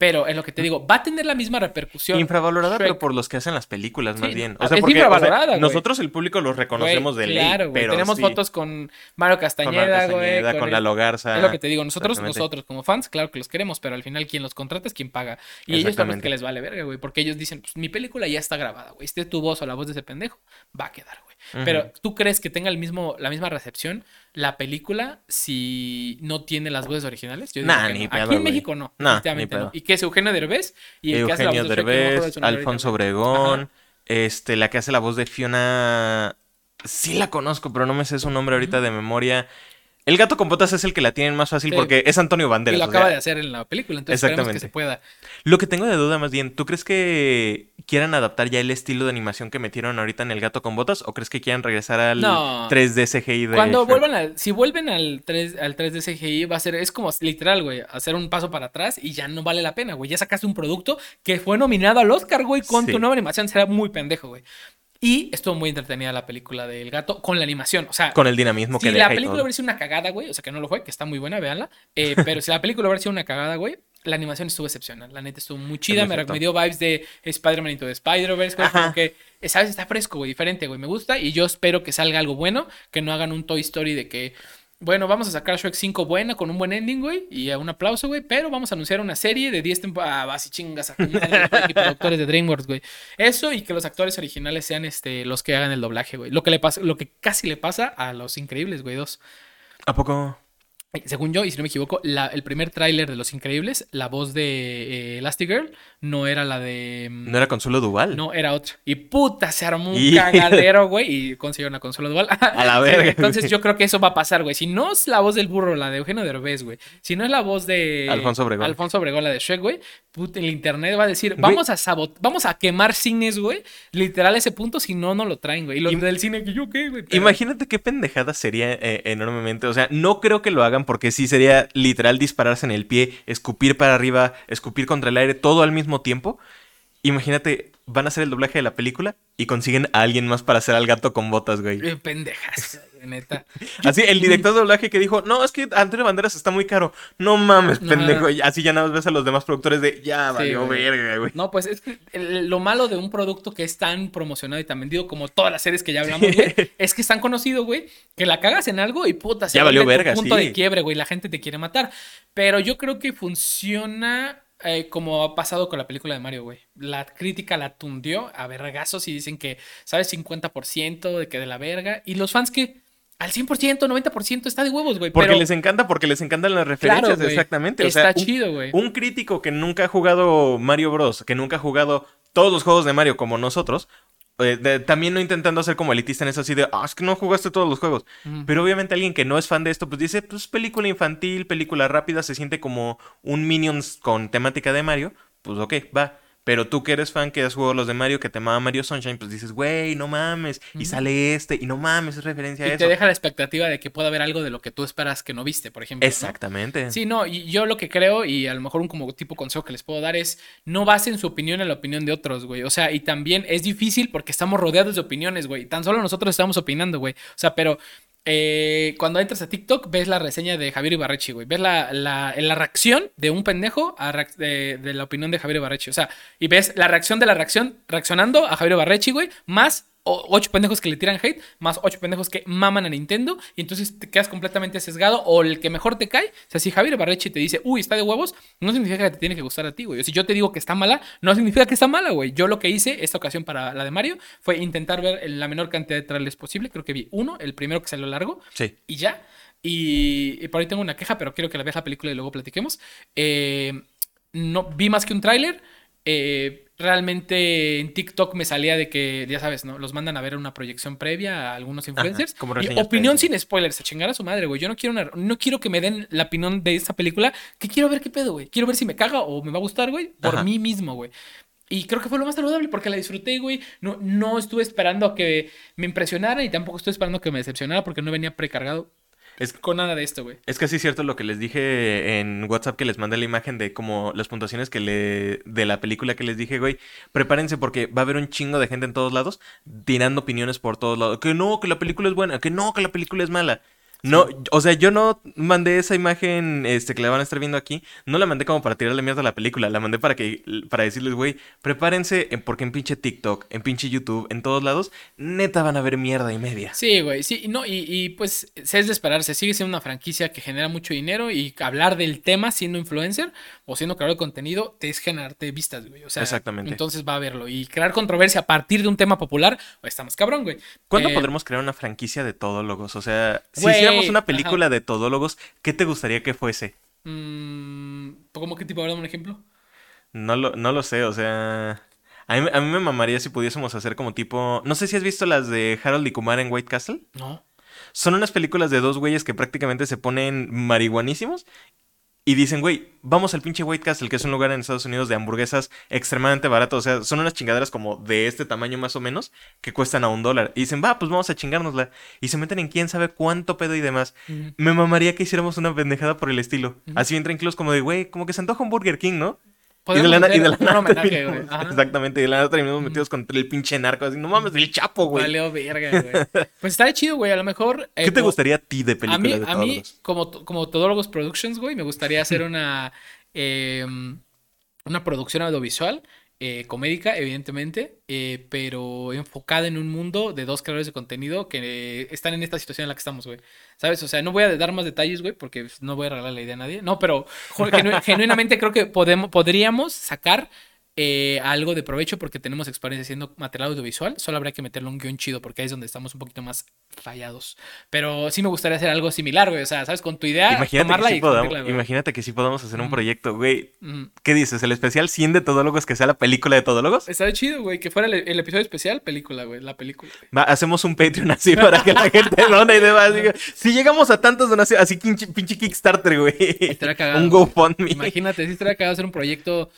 Pero es lo que te digo, va a tener la misma repercusión.
Infravalorada, pero por los que hacen las películas, más bien. O sea, es porque, infravalorada, Nosotros, el público, los reconocemos de ley. Claro,
güey. Tenemos fotos con Mario Castañeda, güey.
Con, con, la Logarza.
Es lo que te digo. Nosotros, nosotros, como fans, claro que los queremos, pero al final quien los contrata es quien paga. Y ellos también que les vale verga, güey. Porque ellos dicen, pues mi película ya está grabada, güey. Esté tu voz o la voz de ese pendejo, va a quedar, güey. Pero ¿tú crees que tenga el mismo, la misma recepción la película si no tiene las voces originales?
Yo nah, ni
Aquí en México no, nah, no. Y que es Eugenio Derbez y
el Eugenio que hace la voz Derbez, de Alfonso Obregón, este, la que hace la voz de Fiona... Sí la conozco, pero no me sé su nombre ahorita de memoria. El gato con botas es el que la tienen más fácil porque es Antonio Banderas.
Y lo acaba de hacer en la película, entonces exactamente. que se pueda.
Lo que tengo de duda más bien, ¿tú crees que quieran adaptar ya el estilo de animación que metieron ahorita en El gato con botas o crees que quieran regresar al 3D CGI de
Cuando vuelvan al si vuelven al 3 al 3D CGI va a ser es como literal, güey, hacer un paso para atrás y ya no vale la pena, güey. Ya sacaste un producto que fue nominado al Oscar, güey, con tu nueva animación, será muy pendejo, güey. Y estuvo muy entretenida la película del gato con la animación. O sea,
con el dinamismo que
Si la película hubiera sido una cagada, güey, o sea que no lo fue, que está muy buena, véanla. Eh, pero si la película hubiera sido una cagada, güey, la animación estuvo excepcional. La neta estuvo muy chida. Me, me, dio vibes de Spider-Man Into the Spider-Verse. Como que, ¿sabes? Está fresco, güey, diferente, güey. Me gusta y yo espero que salga algo bueno. Que no hagan un Toy Story de que bueno, vamos a sacar Shrek 5 buena, con un buen ending, güey. Y un aplauso, güey. Pero vamos a anunciar una serie de 10 temporadas. Ah, así chingas a productores de DreamWorks, güey. Eso y que los actores originales sean este, los que hagan el doblaje, güey. Lo que le pasa, lo que casi le pasa a los increíbles, güey, dos.
¿A poco?
Según yo, y si no me equivoco, el primer tráiler de Los Increíbles, la voz de eh, Elastigirl, no era la de...
Mm, ¿No era Consuelo Duval?
No, era otra. Y puta, se armó un cagadero, güey, y consiguió una Consuelo Duval.
A la verga.
Entonces yo creo que eso va a pasar, güey. Si no es la voz del burro, la de Eugenio Derbez, güey. Si no es la voz de...
Alfonso Obregón.
Alfonso Obregón, la de Shrek, güey. Puta, el internet va a decir, vamos a sabot vamos a quemar cines, güey. Literal ese punto, si no, no lo traen, güey. Y los del cine, que yo qué, güey.
Imagínate qué pendejada sería eh, enormemente. O sea, no creo que lo hagan porque sí sería literal dispararse en el pie, escupir para arriba, escupir contra el aire, todo al mismo tiempo. Imagínate, van a hacer el doblaje de la película y consiguen a alguien más para hacer al gato con botas, güey.
Eh, pendejas, neta.
Así, el director de doblaje que dijo, no, es que Antonio Banderas está muy caro. No mames, pendejo. Así ya nada más ves a los demás productores de, ya valió verga, güey.
No, pues es que lo malo de un producto que es tan promocionado y tan vendido como todas las series que ya hablamos, güey, es que es tan conocido, güey, que la cagas en algo y puta,
se ya valió verga,
punto de quiebre, güey, la gente te quiere matar. Pero yo creo que funciona eh, como ha pasado con la película de Mario, güey. La crítica la tundió a vergazos y dicen que, ¿sabes? 50% de que de la verga. Y los fans que al 100%, 90% está de huevos, güey.
Porque les encanta, porque les encantan las referencias, exactamente.
está chido, güey.
Un, crítico que nunca ha jugado Mario Bros., que nunca ha jugado todos los juegos de Mario como nosotros, eh, también no intentando ser como elitista en eso así de, ah, es que no jugaste todos los juegos. Pero obviamente alguien que no es fan de esto, pues dice, pues película infantil, película rápida, se siente como un Minions con temática de Mario. Pues ok, va. Pero tú que eres fan, que has jugado los de Mario, que te amaba Mario Sunshine, pues dices, güey, no mames. Y sale este, y no mames, es referencia a eso.
Y te deja la expectativa de que pueda haber algo de lo que tú esperas que no viste, por ejemplo.
Exactamente.
Sí, no, y yo lo que creo, y a lo mejor un como tipo consejo que les puedo dar es, no basen su opinión en la opinión de otros, güey. O sea, y también es difícil porque estamos rodeados de opiniones, güey. Tan solo nosotros estamos opinando, güey. O sea, pero eh, cuando entras a TikTok, ves la reseña de Javier Ibarrechi, güey. Ves la, la, reacción de un pendejo de, de, la opinión de Javier Ibarrechi. O sea, y ves la reacción de la reacción reaccionando a Javier Ibarrechi, güey, más ocho pendejos que le tiran hate, más ocho pendejos que maman a Nintendo, y entonces te quedas completamente sesgado, o el que mejor te cae. O sea, si Javier Barrechi te dice, uy, está de huevos, no significa que te tiene que gustar a ti, güey. O si yo te digo que está mala, no significa que está mala, güey. Yo lo que hice esta ocasión para la de Mario fue intentar ver la menor cantidad de trailers posible. Creo que vi uno, el primero que salió largo,
sí.
y ya. Y, por ahí tengo una queja, pero quiero que la veas la película y luego platiquemos. Eh, no vi más que un tráiler. Eh, realmente en TikTok me salía de que, ya sabes, ¿no? Los mandan a ver una proyección previa a algunos influencers.
como
y opinión sin spoilers, a chingar a su madre, güey. Yo no quiero una- no quiero que me den la opinión de esta película, que quiero ver qué pedo, güey. Quiero ver si me caga o me va a gustar, güey, por
Ajá.
mí mismo, güey. Y creo que fue lo más saludable porque la disfruté, güey. No, no estuve esperando a que me impresionara y tampoco estuve esperando a que me decepcionara porque no venía precargado
Es,
con nada de esto, güey.
es casi cierto lo que les dije en WhatsApp que les mandé la imagen de como las puntuaciones que le de la película que les dije, güey, prepárense porque va a haber un chingo de gente en todos lados tirando opiniones por todos lados, que no, que la película es buena, que no, que la película es mala. No, o sea, yo no mandé esa imagen este, que la van a estar viendo aquí, no la mandé como para tirarle mierda a la película, la mandé para que para decirles, güey, prepárense en- porque en pinche TikTok, en pinche YouTube, en todos lados, neta van a ver mierda y media.
Sí, güey, sí, no, y, y pues es de esperarse, sigue siendo una franquicia que genera mucho dinero y hablar del tema siendo influencer o siendo creador de contenido te es generarte vistas, güey, o sea,
Exactamente.
entonces va a verlo y crear controversia a partir de un tema popular, pues estamos cabrón, güey.
¿Cuándo
Eh,
podremos crear una franquicia de todólogos? O sea,
Güey,
hiciéramos una
ajá.
película de todólogos, ¿qué te gustaría que fuese?
mm, ¿Cómo qué tipo? Dame un ejemplo.
No lo, no lo sé, o sea... A mí, a mí me mamaría si pudiésemos hacer como tipo... No sé si has visto las de Harold y Kumar en White Castle.
No.
Son unas películas de dos güeyes que prácticamente se ponen marihuanísimos y dicen, güey, vamos al pinche White Castle, que es un lugar en Estados Unidos de hamburguesas extremadamente barato. O sea, son unas chingaderas como de este tamaño más o menos que cuestan a un dólar. Y dicen, va, pues vamos a chingárnosla. Y se meten en quién sabe cuánto pedo y demás. Me mamaría que hiciéramos una pendejada por el estilo. Así entra incluso como de, güey, como que se antoja un Burger King, ¿no? Y de la, y de la nada
homenaje.
Exactamente, y de la nada terminamos metidos contra el pinche narco. Así, no mames, el chapo, güey.
Valió verga, güey. Pues está chido, güey, a lo mejor... eh,
¿Qué te gustaría a ti de
A mí,
película de
a mí como, como Todólogos Productions, güey, me gustaría hacer una, em, una producción audiovisual, eh, comédica, evidentemente, eh, pero enfocada en un mundo de dos creadores de contenido que eh, están en esta situación en la que estamos, güey. ¿Sabes? O sea, no voy a dar más detalles, güey, porque no voy a regalar la idea a nadie. No, pero genuinamente creo que podemos, podríamos sacar eh, algo de provecho porque tenemos experiencia haciendo material audiovisual. Solo habría que meterle un guion chido porque ahí es donde estamos un poquito más rayados. Pero sí me gustaría hacer algo similar, güey. O sea, ¿sabes? Con tu idea,
Imagínate
tomarla
que, sí
y
podamos, imagínate que sí podamos hacer un proyecto, güey.
Mm.
¿Qué dices? ¿El especial 100 de todólogos que sea la película de todólogos?
Estaría chido, güey. Que fuera el, el episodio especial, película, güey. La película.
Va, hacemos un Patreon así para que la gente done y demás. diga, si llegamos a tantas donaciones, así pinche, pinche Kickstarter, güey.
Cagado.
Un. GoFundMe.
Imagínate, sí estaría cagado hacer un proyecto.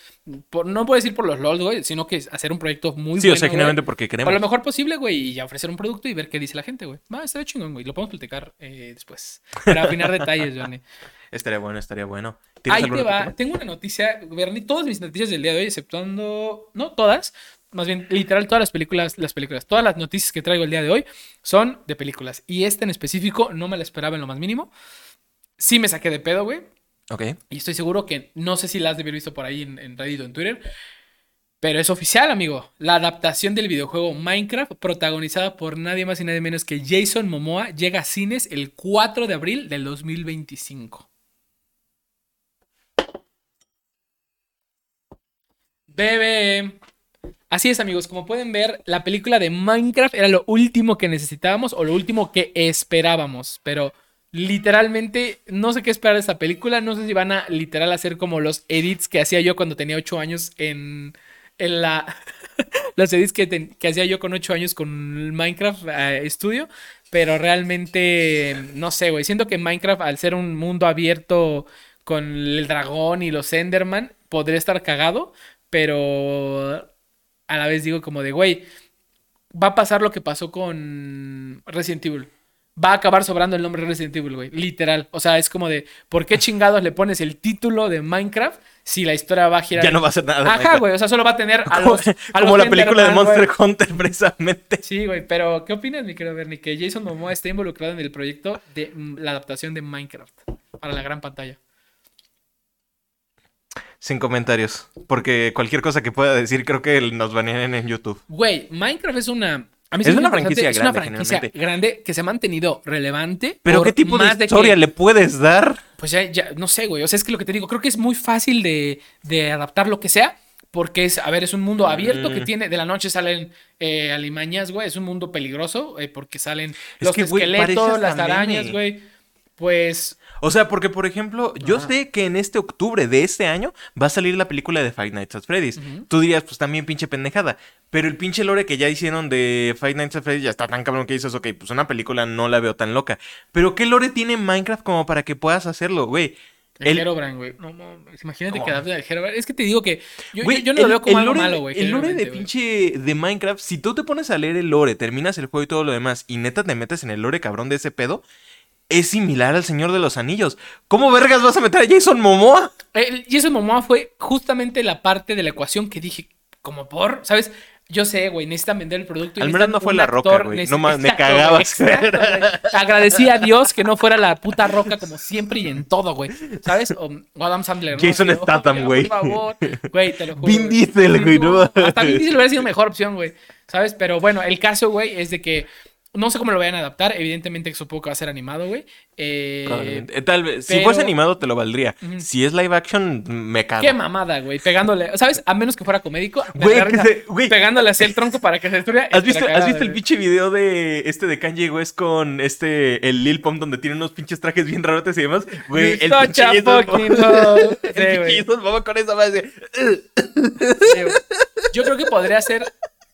Por- no puedo decir por los LOL, güey, sino que hacer un proyecto muy
Sí, o
bueno.
sea,
güey,
generalmente porque
Para
queremos.
lo mejor posible, güey, y ya ofrecer un producto y ver qué dice la gente, güey. Va, estaría chingón, güey. Lo podemos platicar eh, después. Para afinar detalles, Johnny.
Estaría bueno, estaría bueno. ¿Tienes
Ahí te va.
tema?
Tengo una noticia, Bernie. Todas mis noticias del día de hoy, exceptuando. No todas. Más bien, literal, todas las películas, las películas, todas las noticias que traigo el día de hoy son de películas. Y esta en específico no me la esperaba en lo más mínimo. Sí me saqué de pedo, güey. Y estoy seguro que no sé si la has de haber visto por ahí en, en Reddit o en Twitter. Pero es oficial, amigo. La adaptación del videojuego Minecraft, protagonizada por nadie más y nadie menos que Jason Momoa, llega a cines el 4 de abril del 2025. Bebé. Así es, amigos. Como pueden ver, la película de Minecraft era lo último que necesitábamos o lo último que esperábamos. Pero literalmente no sé qué esperar de esta película. No sé si van a literal hacer como los edits que hacía yo cuando tenía 8 años en, en la... los edits que, hacía yo con 8 años con Minecraft eh, Studio. Pero realmente, no sé, güey. Siento que Minecraft, al ser un mundo abierto con el dragón y los Enderman, podría estar cagado. Pero a la vez digo como de, güey, va a pasar lo que pasó con Resident Evil. Va a acabar sobrando el nombre Resident Evil, güey. Literal. O sea, es como de, ¿por qué chingados le pones el título de Minecraft si la historia va a girar?
Ya no va a ser nada de
Ajá, güey. O sea, solo va a tener a
Como,
los, a
como
los
la película de
güey.
Monster Hunter, precisamente.
Sí, güey, pero ¿qué opinas, mi querido Bernie? Que Jason Momoa esté involucrado en el proyecto de mm, la adaptación de Minecraft para la gran pantalla.
Sin comentarios. Porque cualquier cosa que pueda decir, creo que nos banean en YouTube.
Güey, Minecraft es una. A mí
Es una franquicia
Es una
grande,
franquicia grande que se ha mantenido relevante.
Pero ¿qué tipo de
que-
historia le puedes dar?
Pues ya, ya, no sé, güey. O sea, es que lo que te digo, creo que es muy fácil de, de adaptar lo que sea. Porque es, a ver, es un mundo abierto que
Mm.
tiene, de la noche salen eh, alimañas, güey. Es un mundo peligroso eh, porque salen
Es
los
que,
esqueletos,
hasta
las arañas, güey. Pues
O sea, porque, por ejemplo, yo sé que en este octubre de este año va a salir la película de Five Nights at Freddy's. Tú dirías, pues también pinche pendejada. Pero el pinche lore que ya hicieron de Five Nights at Freddy's ya está tan cabrón que dices, ok, pues una película no la veo tan loca. Pero ¿qué lore tiene Minecraft como para que puedas hacerlo, güey?
El,
El-
güey. No mames, imagínate
¿Cómo?
que adapten al Herobrine. Es que te digo que yo, yo- yo no lo veo como algo
lore-
malo, güey.
El lore de pinche de Minecraft, si tú te pones a leer el lore, terminas el juego y todo lo demás, y neta te metes en el lore cabrón de ese pedo, es similar al Señor de los Anillos. ¿Cómo vergas vas a meter a Jason Momoa?
El Jason Momoa fue justamente la parte de la ecuación que dije, como por, ¿sabes? Yo sé, güey, necesitan vender el producto.
Al menos no fue La Roca, güey. No más, me cagabas.
exacto. Agradecí a Dios que no fuera la puta roca como siempre y en todo, güey. ¿Sabes? O, Adam Sandler.
Jason
Así, "Oh,
Statham, güey.
Por favor. Güey, te lo juro.
Vin. Diesel, güey, no.
Hasta Vin Diesel hubiera sido mejor opción, güey. ¿Sabes? Pero bueno, el caso, güey, es de que no sé cómo lo vayan a adaptar. Evidentemente, supongo que va a ser animado, güey. Eh.
Eh, Tal vez, si fuese animado te lo valdría. Si es live action, me cago.
Qué mamada, güey. Pegándole, ¿sabes? A menos que fuera comédico.
Güey, que se- güey.
Pegándole así el tronco para que se destruya.
¿Has visto, ¿Has visto el pinche video de este de Kanye West con este el Lil Pump donde tiene unos pinches trajes bien rarotes y demás? Güey, el pinche el
Sí,
con esa madre.
Sí. Yo creo que podría ser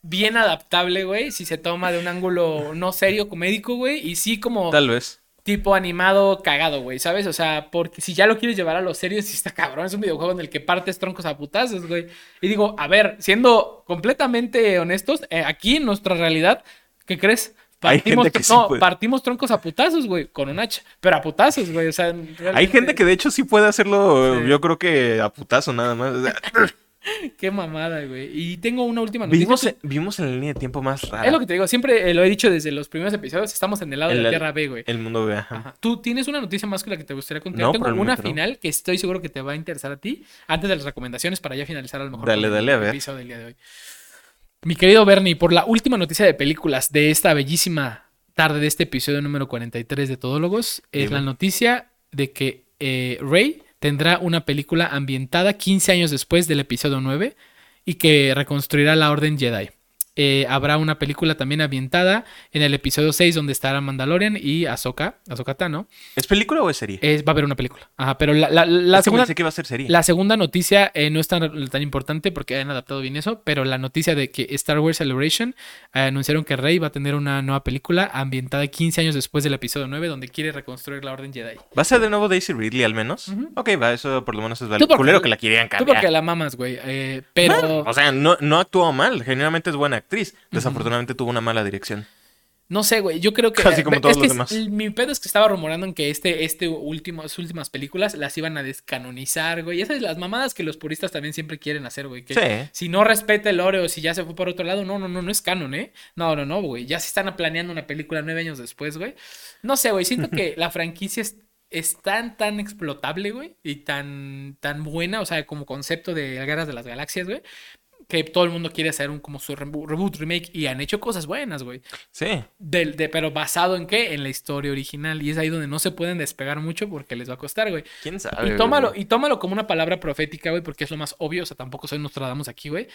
bien adaptable, güey, si se toma de un ángulo no serio, comédico, güey, y sí como
Tal vez.
tipo animado cagado, güey, ¿sabes? O sea, porque si ya lo quieres llevar a lo serio, sí está cabrón. Es un videojuego en el que partes troncos a putazos, güey. Y digo, a ver, siendo completamente honestos, eh, aquí en nuestra realidad, ¿qué crees?
Hay
Partimos,
gente que sí
no,
puede.
partimos troncos a putazos, güey, con un hacha. Pero a putazos, güey. O sea,
Hay gente que de hecho sí puede hacerlo,
Sí.
yo creo que a putazo nada más.
Qué mamada, güey. Y tengo una última noticia.
vivimos, en, vivimos en la línea de tiempo más rara.
Es lo que te digo, siempre eh, lo he dicho desde los primeros episodios, estamos en el lado de la Tierra B, güey.
El mundo ve. ajá.
Ajá. Tú tienes una noticia más que la que te gustaría contar.
No,
Tengo una
no.
final que estoy seguro que te va a interesar a ti antes de las recomendaciones para ya finalizar a lo mejor
Dale,
el
dale, a ver.
episodio del día de hoy. Mi querido Bernie, por la última noticia de películas de esta bellísima tarde de este episodio número 43 de Todólogos, es
Dime.
la noticia de que eh, Rey tendrá una película ambientada 15 años después del episodio 9 y que reconstruirá la Orden Jedi. Eh, habrá una película también ambientada en el episodio 6 donde estará Mandalorian y Ahsoka, Ahsoka Tano.
¿Es película o es serie?
Es- va a haber una película. Ajá, pero la, la- la
Es que
segunda,
pensé que iba a ser serie.
la segunda noticia eh, no es tan, tan importante porque han adaptado bien eso, pero la noticia de que Star Wars Celebration eh, anunciaron que Rey va a tener una nueva película ambientada 15 años después del episodio 9 donde quiere reconstruir la Orden Jedi.
¿Va a ser de nuevo Daisy Ridley al menos?
Ujú.
Ok, va, eso por lo menos es
Tú porque-
Culero que la querían
Tú
cambiar.
porque la mamas, güey, pero
O sea, no, no actuó mal, generalmente es buena actriz. Desafortunadamente tuvo una mala dirección.
no sé, güey, yo creo que
Casi como todos los
es-
demás.
Mi pedo es que estaba rumorando en que este este último sus últimas películas las iban a descanonizar, güey. Esas son las mamadas que los puristas también siempre quieren hacer, güey, que
Sí.
si no respeta el lore o si ya se fue por otro lado, no, no, no, no es canon, ¿eh? No, no, no, güey. Ya se están planeando una película nueve años después, güey. No sé, güey. Siento que la franquicia es, es tan, tan explotable, güey. Y tan, tan buena, o sea, como concepto de Guerras de las Galaxias, güey. Que todo el mundo quiere hacer un como su reboot, remake. Y han hecho cosas buenas, güey.
Sí.
Del- de, pero basado en qué? En la historia original. Y es ahí donde no se pueden despegar mucho porque les va a costar, güey.
¿Quién sabe?
Y tómalo,
güey?
y tómalo como una palabra profética, güey, porque es lo más obvio. O sea, tampoco soy Nostradamus aquí, güey.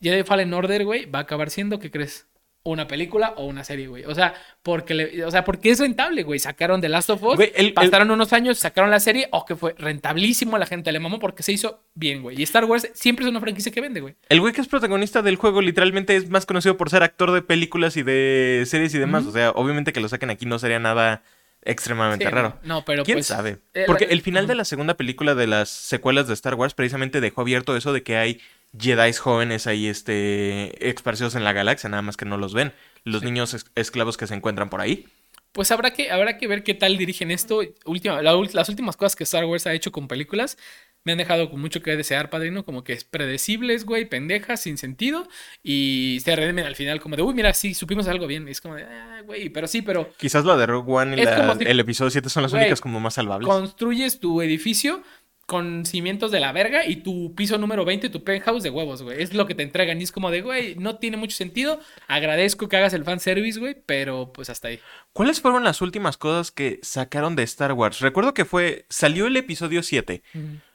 Jedi Fallen Order, güey, va a acabar siendo, ¿qué crees? Una película o una serie, güey. O sea, porque le- o sea, porque es rentable, güey. Sacaron The Last of Us,
Güey, el- el-
pasaron unos años, sacaron la serie, o que fue rentablísimo, la gente le mamó porque se hizo bien, güey. Y Star Wars siempre es una franquicia que vende, güey.
El güey que es protagonista del juego literalmente es más conocido por ser actor de películas y de series y demás. O sea, obviamente que lo saquen aquí no sería nada extremadamente
Sí,
raro.
No, pero
¿Quién
pues,
sabe?
eh,
Porque el final de la segunda película de las secuelas de Star Wars precisamente dejó abierto eso de que hay Jedi jóvenes ahí este, esparcidos en la galaxia, nada más que no los ven. Los
Sí.
niños es- esclavos que se encuentran por ahí.
Pues habrá que, habrá que ver qué tal dirigen esto. Última, la las últimas cosas que Star Wars ha hecho con películas me han dejado con mucho que desear, padrino. Como que es predecibles, güey, pendejas, sin sentido. Y se redime al final como de, uy, mira, sí, supimos algo bien. Y es como de, ah, güey, pero sí, pero
Quizás la de Rogue One y la-
si-
el episodio 7 son las
Güey,
únicas como más salvables.
construyes tu edificio con cimientos de la verga y tu piso número 20, tu penthouse de huevos, güey. Es lo que te entregan y es como de, güey, no tiene mucho sentido. Agradezco que hagas el fanservice, güey, pero pues hasta ahí.
¿Cuáles fueron las últimas cosas que sacaron de Star Wars? Recuerdo que fue. Salió el episodio 7.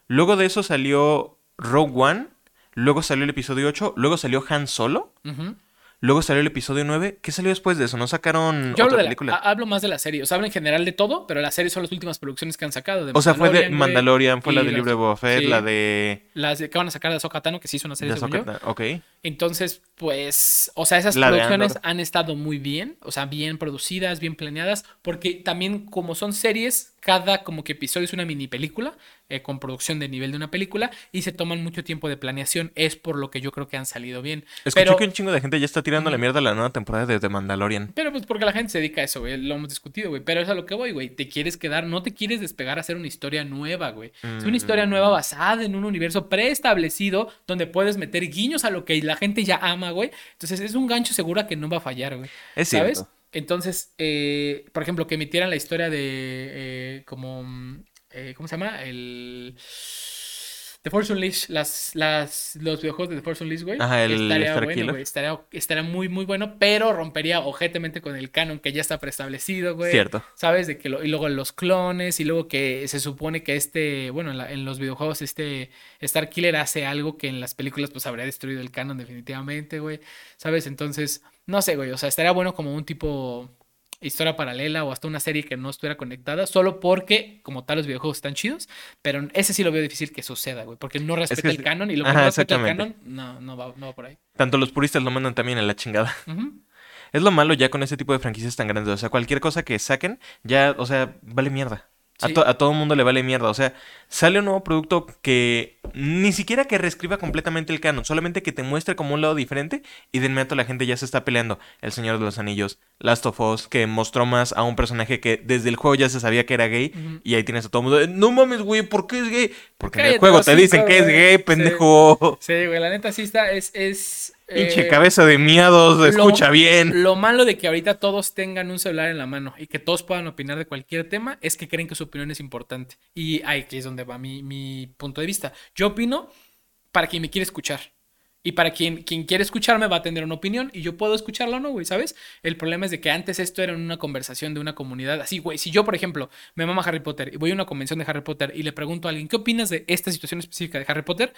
Luego de eso salió Rogue One. Luego salió el episodio 8. Luego salió Han Solo.
Ujú.
Luego salió el episodio 9. ¿Qué salió después de eso? ¿No sacaron
Yo
otra película?
ha- hablo más de la serie. O sea, hablo en general de todo, pero la serie son las últimas producciones que han sacado. de
o sea, fue de Mandalorian, fue la de
las-
Libro de Boba Fett,
sí.
la de...
Las de- que van a sacar de Ahsoka Tano, que sí es una serie
de. Ahsoka- Ok.
Entonces, pues, o sea, esas
La
producciones han estado muy bien, o sea, bien producidas, bien planeadas, porque también como son series, cada como que episodio es una mini película, eh, con producción de nivel de una película, y se toman mucho tiempo de planeación, es por lo que yo creo que han salido bien.
Escuché
Pero,
que un chingo de gente ya está tirando la mierda a la nueva temporada de The Mandalorian.
pero pues porque la gente se dedica a eso, güey, lo hemos discutido, güey, pero es a lo que voy, güey, te quieres quedar, no te quieres despegar a hacer una historia nueva, güey. Es una historia nueva
Mm.
basada en un universo preestablecido donde puedes meter guiños a lo que la gente ya ama, güey. Entonces es un gancho seguro que no va a fallar, güey.
Es
¿Sabes?
cierto.
Entonces, eh, por ejemplo, que emitieran la historia de eh, como mm, eh, ¿cómo se llama? El The Force Unleashed, las, las, los videojuegos de The Force Unleashed, güey.
Ajá, el
estaría
Star
bueno, güey. Estaría, estaría muy, muy bueno, pero rompería ojetemente con el canon que ya está preestablecido, güey.
Cierto.
¿Sabes? De que lo- y luego los clones, y luego que se supone que este, bueno, en, la- en los videojuegos este Star Killer hace algo que en las películas pues habría destruido el canon definitivamente, güey. ¿Sabes? Entonces, no sé, güey, o sea, estaría bueno como un tipo historia paralela o hasta una serie que no estuviera conectada, solo porque como tal los videojuegos están chidos, pero ese sí lo veo difícil que suceda, güey, porque no respeta
que
el canon y lo que
Ajá,
no respeta el canon no, no, va, no va por ahí.
Tanto los puristas lo mandan también a la chingada. Es lo malo ya con ese tipo de franquicias tan grandes. O sea, cualquier cosa que saquen, ya, o sea, vale mierda. A,
Sí.
to- a todo mundo le vale mierda. O sea, sale un nuevo producto que ni siquiera que reescriba completamente el canon, solamente que te muestre como un lado diferente y de inmediato la gente ya se está peleando. El Señor de los Anillos, Last of Us, que mostró más a un personaje que desde el juego ya se sabía que era gay y ahí tienes a todo el mundo. No mames, güey, ¿por qué es gay? Porque en el juego te dicen que es gay, pendejo.
Sí, güey, la neta sí está, es, es...
Pinche
eh,
cabeza de miados, escucha bien.
Lo malo de que ahorita todos tengan un celular en la mano y que todos puedan opinar de cualquier tema es que creen que su opinión es importante. Y ahí es donde va mi, mi punto de vista. Yo opino para quien me quiere escuchar. Y para quien, quien quiere escucharme va a tener una opinión y yo puedo escucharla o no, güey, ¿sabes? El problema es de que antes esto era una conversación de una comunidad. Así, güey, si yo, por ejemplo, me mama Harry Potter y voy a una convención de Harry Potter y le pregunto a alguien, ¿qué opinas de esta situación específica de Harry Potter?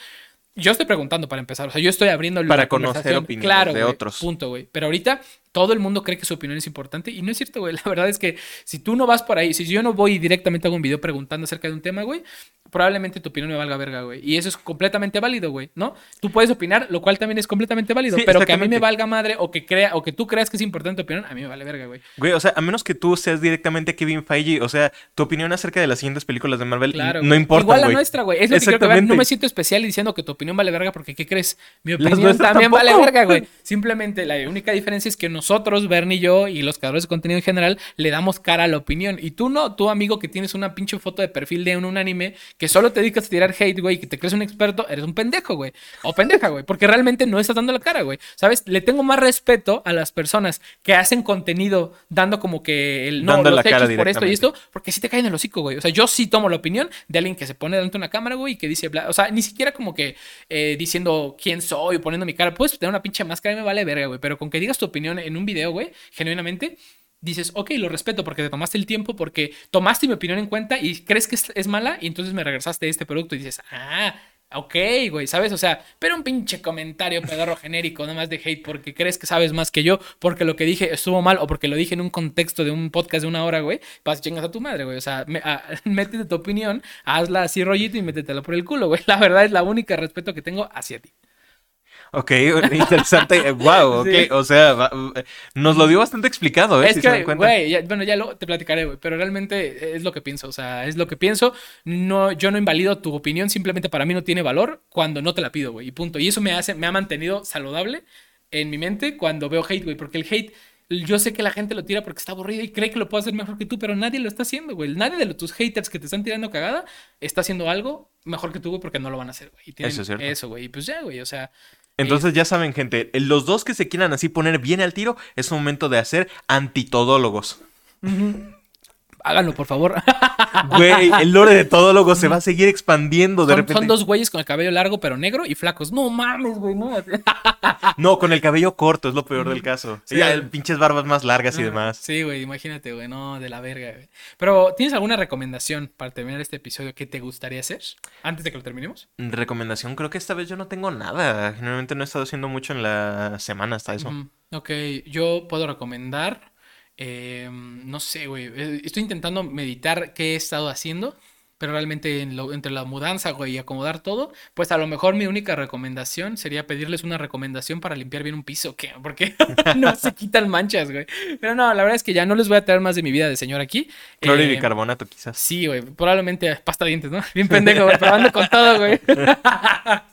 Yo estoy preguntando para empezar, o sea, yo estoy abriendo la
Para conocer opiniones
claro,
de otros.
Punto, güey. Pero ahorita todo el mundo cree que su opinión es importante y no es cierto, güey. La verdad es que si tú no vas por ahí, si yo no voy y directamente hago un video preguntando acerca de un tema, güey, probablemente tu opinión me valga verga, güey. Y eso es completamente válido, güey, ¿no? Tú puedes opinar, lo cual también es completamente válido,
Sí,
pero que a mí
exactamente.
me valga madre o que crea o que tú creas que es importante tu opinión, a mí me vale verga, güey.
Güey, o sea, a menos que tú seas directamente Kevin Feige, o sea, tu opinión acerca de las siguientes películas de Marvel
Claro.
no
güey.
importa,
Igual la
güey.
nuestra, güey. Es lo que quiero que. No
Exactamente.
me siento especial diciendo que tu opinión vale verga porque, ¿qué crees? Mi opinión también vale verga, güey. Simplemente la única diferencia es que nosotros, Bernie y yo, y los creadores de contenido en general, le damos cara a la opinión. Y tú no, tú, amigo, que tienes una pinche foto de perfil de un, un anime que solo te dedicas a tirar hate, güey, que te crees un experto, eres un pendejo, güey. O pendeja, güey. Porque realmente no estás dando la cara, güey. ¿Sabes? Le tengo más respeto a las personas que hacen contenido dando como que el no,
Dando
los
la cara
hechos por esto y esto, porque sí te caen en el hocico, güey. O sea, yo sí tomo la opinión de alguien que se pone delante de una cámara, güey, y que dice, bla- o sea, ni siquiera como que eh, diciendo quién soy o poniendo mi cara. Puedes tener una pinche máscara y me vale verga, güey. Pero con que digas tu opinión en un video, güey, genuinamente, dices, ok, lo respeto porque te tomaste el tiempo, porque tomaste mi opinión en cuenta y crees que es, mala y entonces me regresaste este producto y dices, ah. Ok, güey, ¿sabes? O sea, pero un pinche comentario pedorro genérico, nada más de hate, porque crees que sabes más que yo, porque lo que dije estuvo mal, o porque lo dije en un contexto de un podcast de una hora, güey, vas chingas a tu madre, güey. O sea, me- a- métete tu opinión, hazla así rollito y métetela por el culo, güey. La verdad es la única respeto que tengo hacia ti.
Ok, interesante. wow, ok.
Sí.
O sea, nos lo dio bastante explicado, ¿eh?
Es
si
que, güey, bueno, ya lo, te platicaré, güey, pero realmente es lo que pienso, o sea, es lo que pienso. No, yo no invalido tu opinión, simplemente para mí no tiene valor cuando no te la pido, güey, y punto. Y eso me hace, me ha mantenido saludable en mi mente cuando veo hate, güey, porque el hate, yo sé que la gente lo tira porque está aburrido y cree que lo puede hacer mejor que tú, pero nadie lo está haciendo, güey. Nadie de los- tus haters que te están tirando cagada está haciendo algo mejor que tú, güey, porque no lo van a hacer, güey. Y tienen
Eso es cierto.
Eso, güey, y pues ya, güey, o sea,
Entonces ya saben, gente, los dos que se quieran así poner bien al tiro, es un momento de hacer antitodólogos.
Háganlo, por favor.
Güey, el lore de todólogo se va a seguir expandiendo de
son,
repente.
son dos güeyes con el cabello largo, pero negro y flacos. No mames, güey, no.
No, con el cabello corto, es lo peor del caso.
Sí.
ya, el pinches barbas más largas y demás.
Sí, güey, imagínate, güey, no, de la verga, güey. Pero, ¿tienes alguna recomendación para terminar este episodio que te gustaría hacer antes de que lo terminemos?
Recomendación, creo que esta vez yo no tengo nada. Generalmente no he estado haciendo mucho en la semana hasta eso.
Ujú. Ok, yo puedo recomendar, eh, no sé, güey, eh, estoy intentando meditar qué he estado haciendo, pero realmente en lo- entre la mudanza, güey, y acomodar todo, pues a lo mejor mi única recomendación sería pedirles una recomendación para limpiar bien un piso, ¿qué? Porque no se quitan manchas, güey. Pero no, la verdad es que ya no les voy a traer más de mi vida de señor aquí.
Cloro y
Eh,
bicarbonato, quizás.
Sí, güey, probablemente pasta dientes, ¿no? Bien pendejo, güey, probando con todo, güey.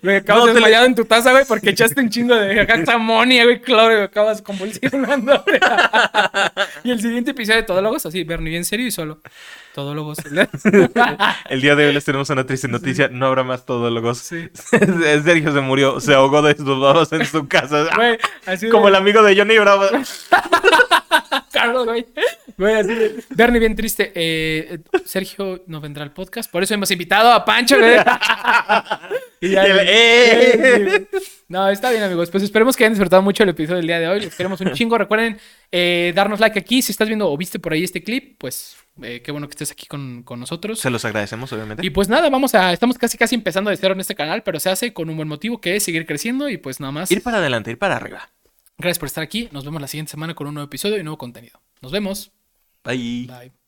Me acabas
No, le-
desmayado en tu taza, güey, porque echaste un chingo de acá amonia, güey, claro, y acabas convulsionando. y el siguiente episodio de Todólogos, así, Bernie, bien serio y solo. Todólogos.
El día de hoy les tenemos una triste noticia. No habrá más todólogos.
Sí.
Sergio se murió. Se ahogó de sus babas en su casa.
Güey, así de-
Como el amigo de Johnny Bravo.
Carlos, güey. Güey, así de- Bernie, bien triste. Eh, eh, Sergio no vendrá al podcast, por eso hemos invitado a Pancho, güey. Y ya,
Y el-
güey.
¡eh!
No, está bien, amigos. Pues esperemos que hayan disfrutado mucho el episodio del día de hoy. Les queremos un chingo. Recuerden eh, darnos like aquí. Si estás viendo o viste por ahí este clip, pues eh, qué bueno que estés aquí con, con nosotros.
Se los agradecemos, obviamente.
Y pues nada, vamos a. Estamos casi casi empezando de cero en este canal, pero se hace con un buen motivo que es seguir creciendo. Y pues nada más.
Ir para adelante, ir para arriba.
Gracias por estar aquí. Nos vemos la siguiente semana con un nuevo episodio y nuevo contenido. Nos vemos.
Bye.
Bye.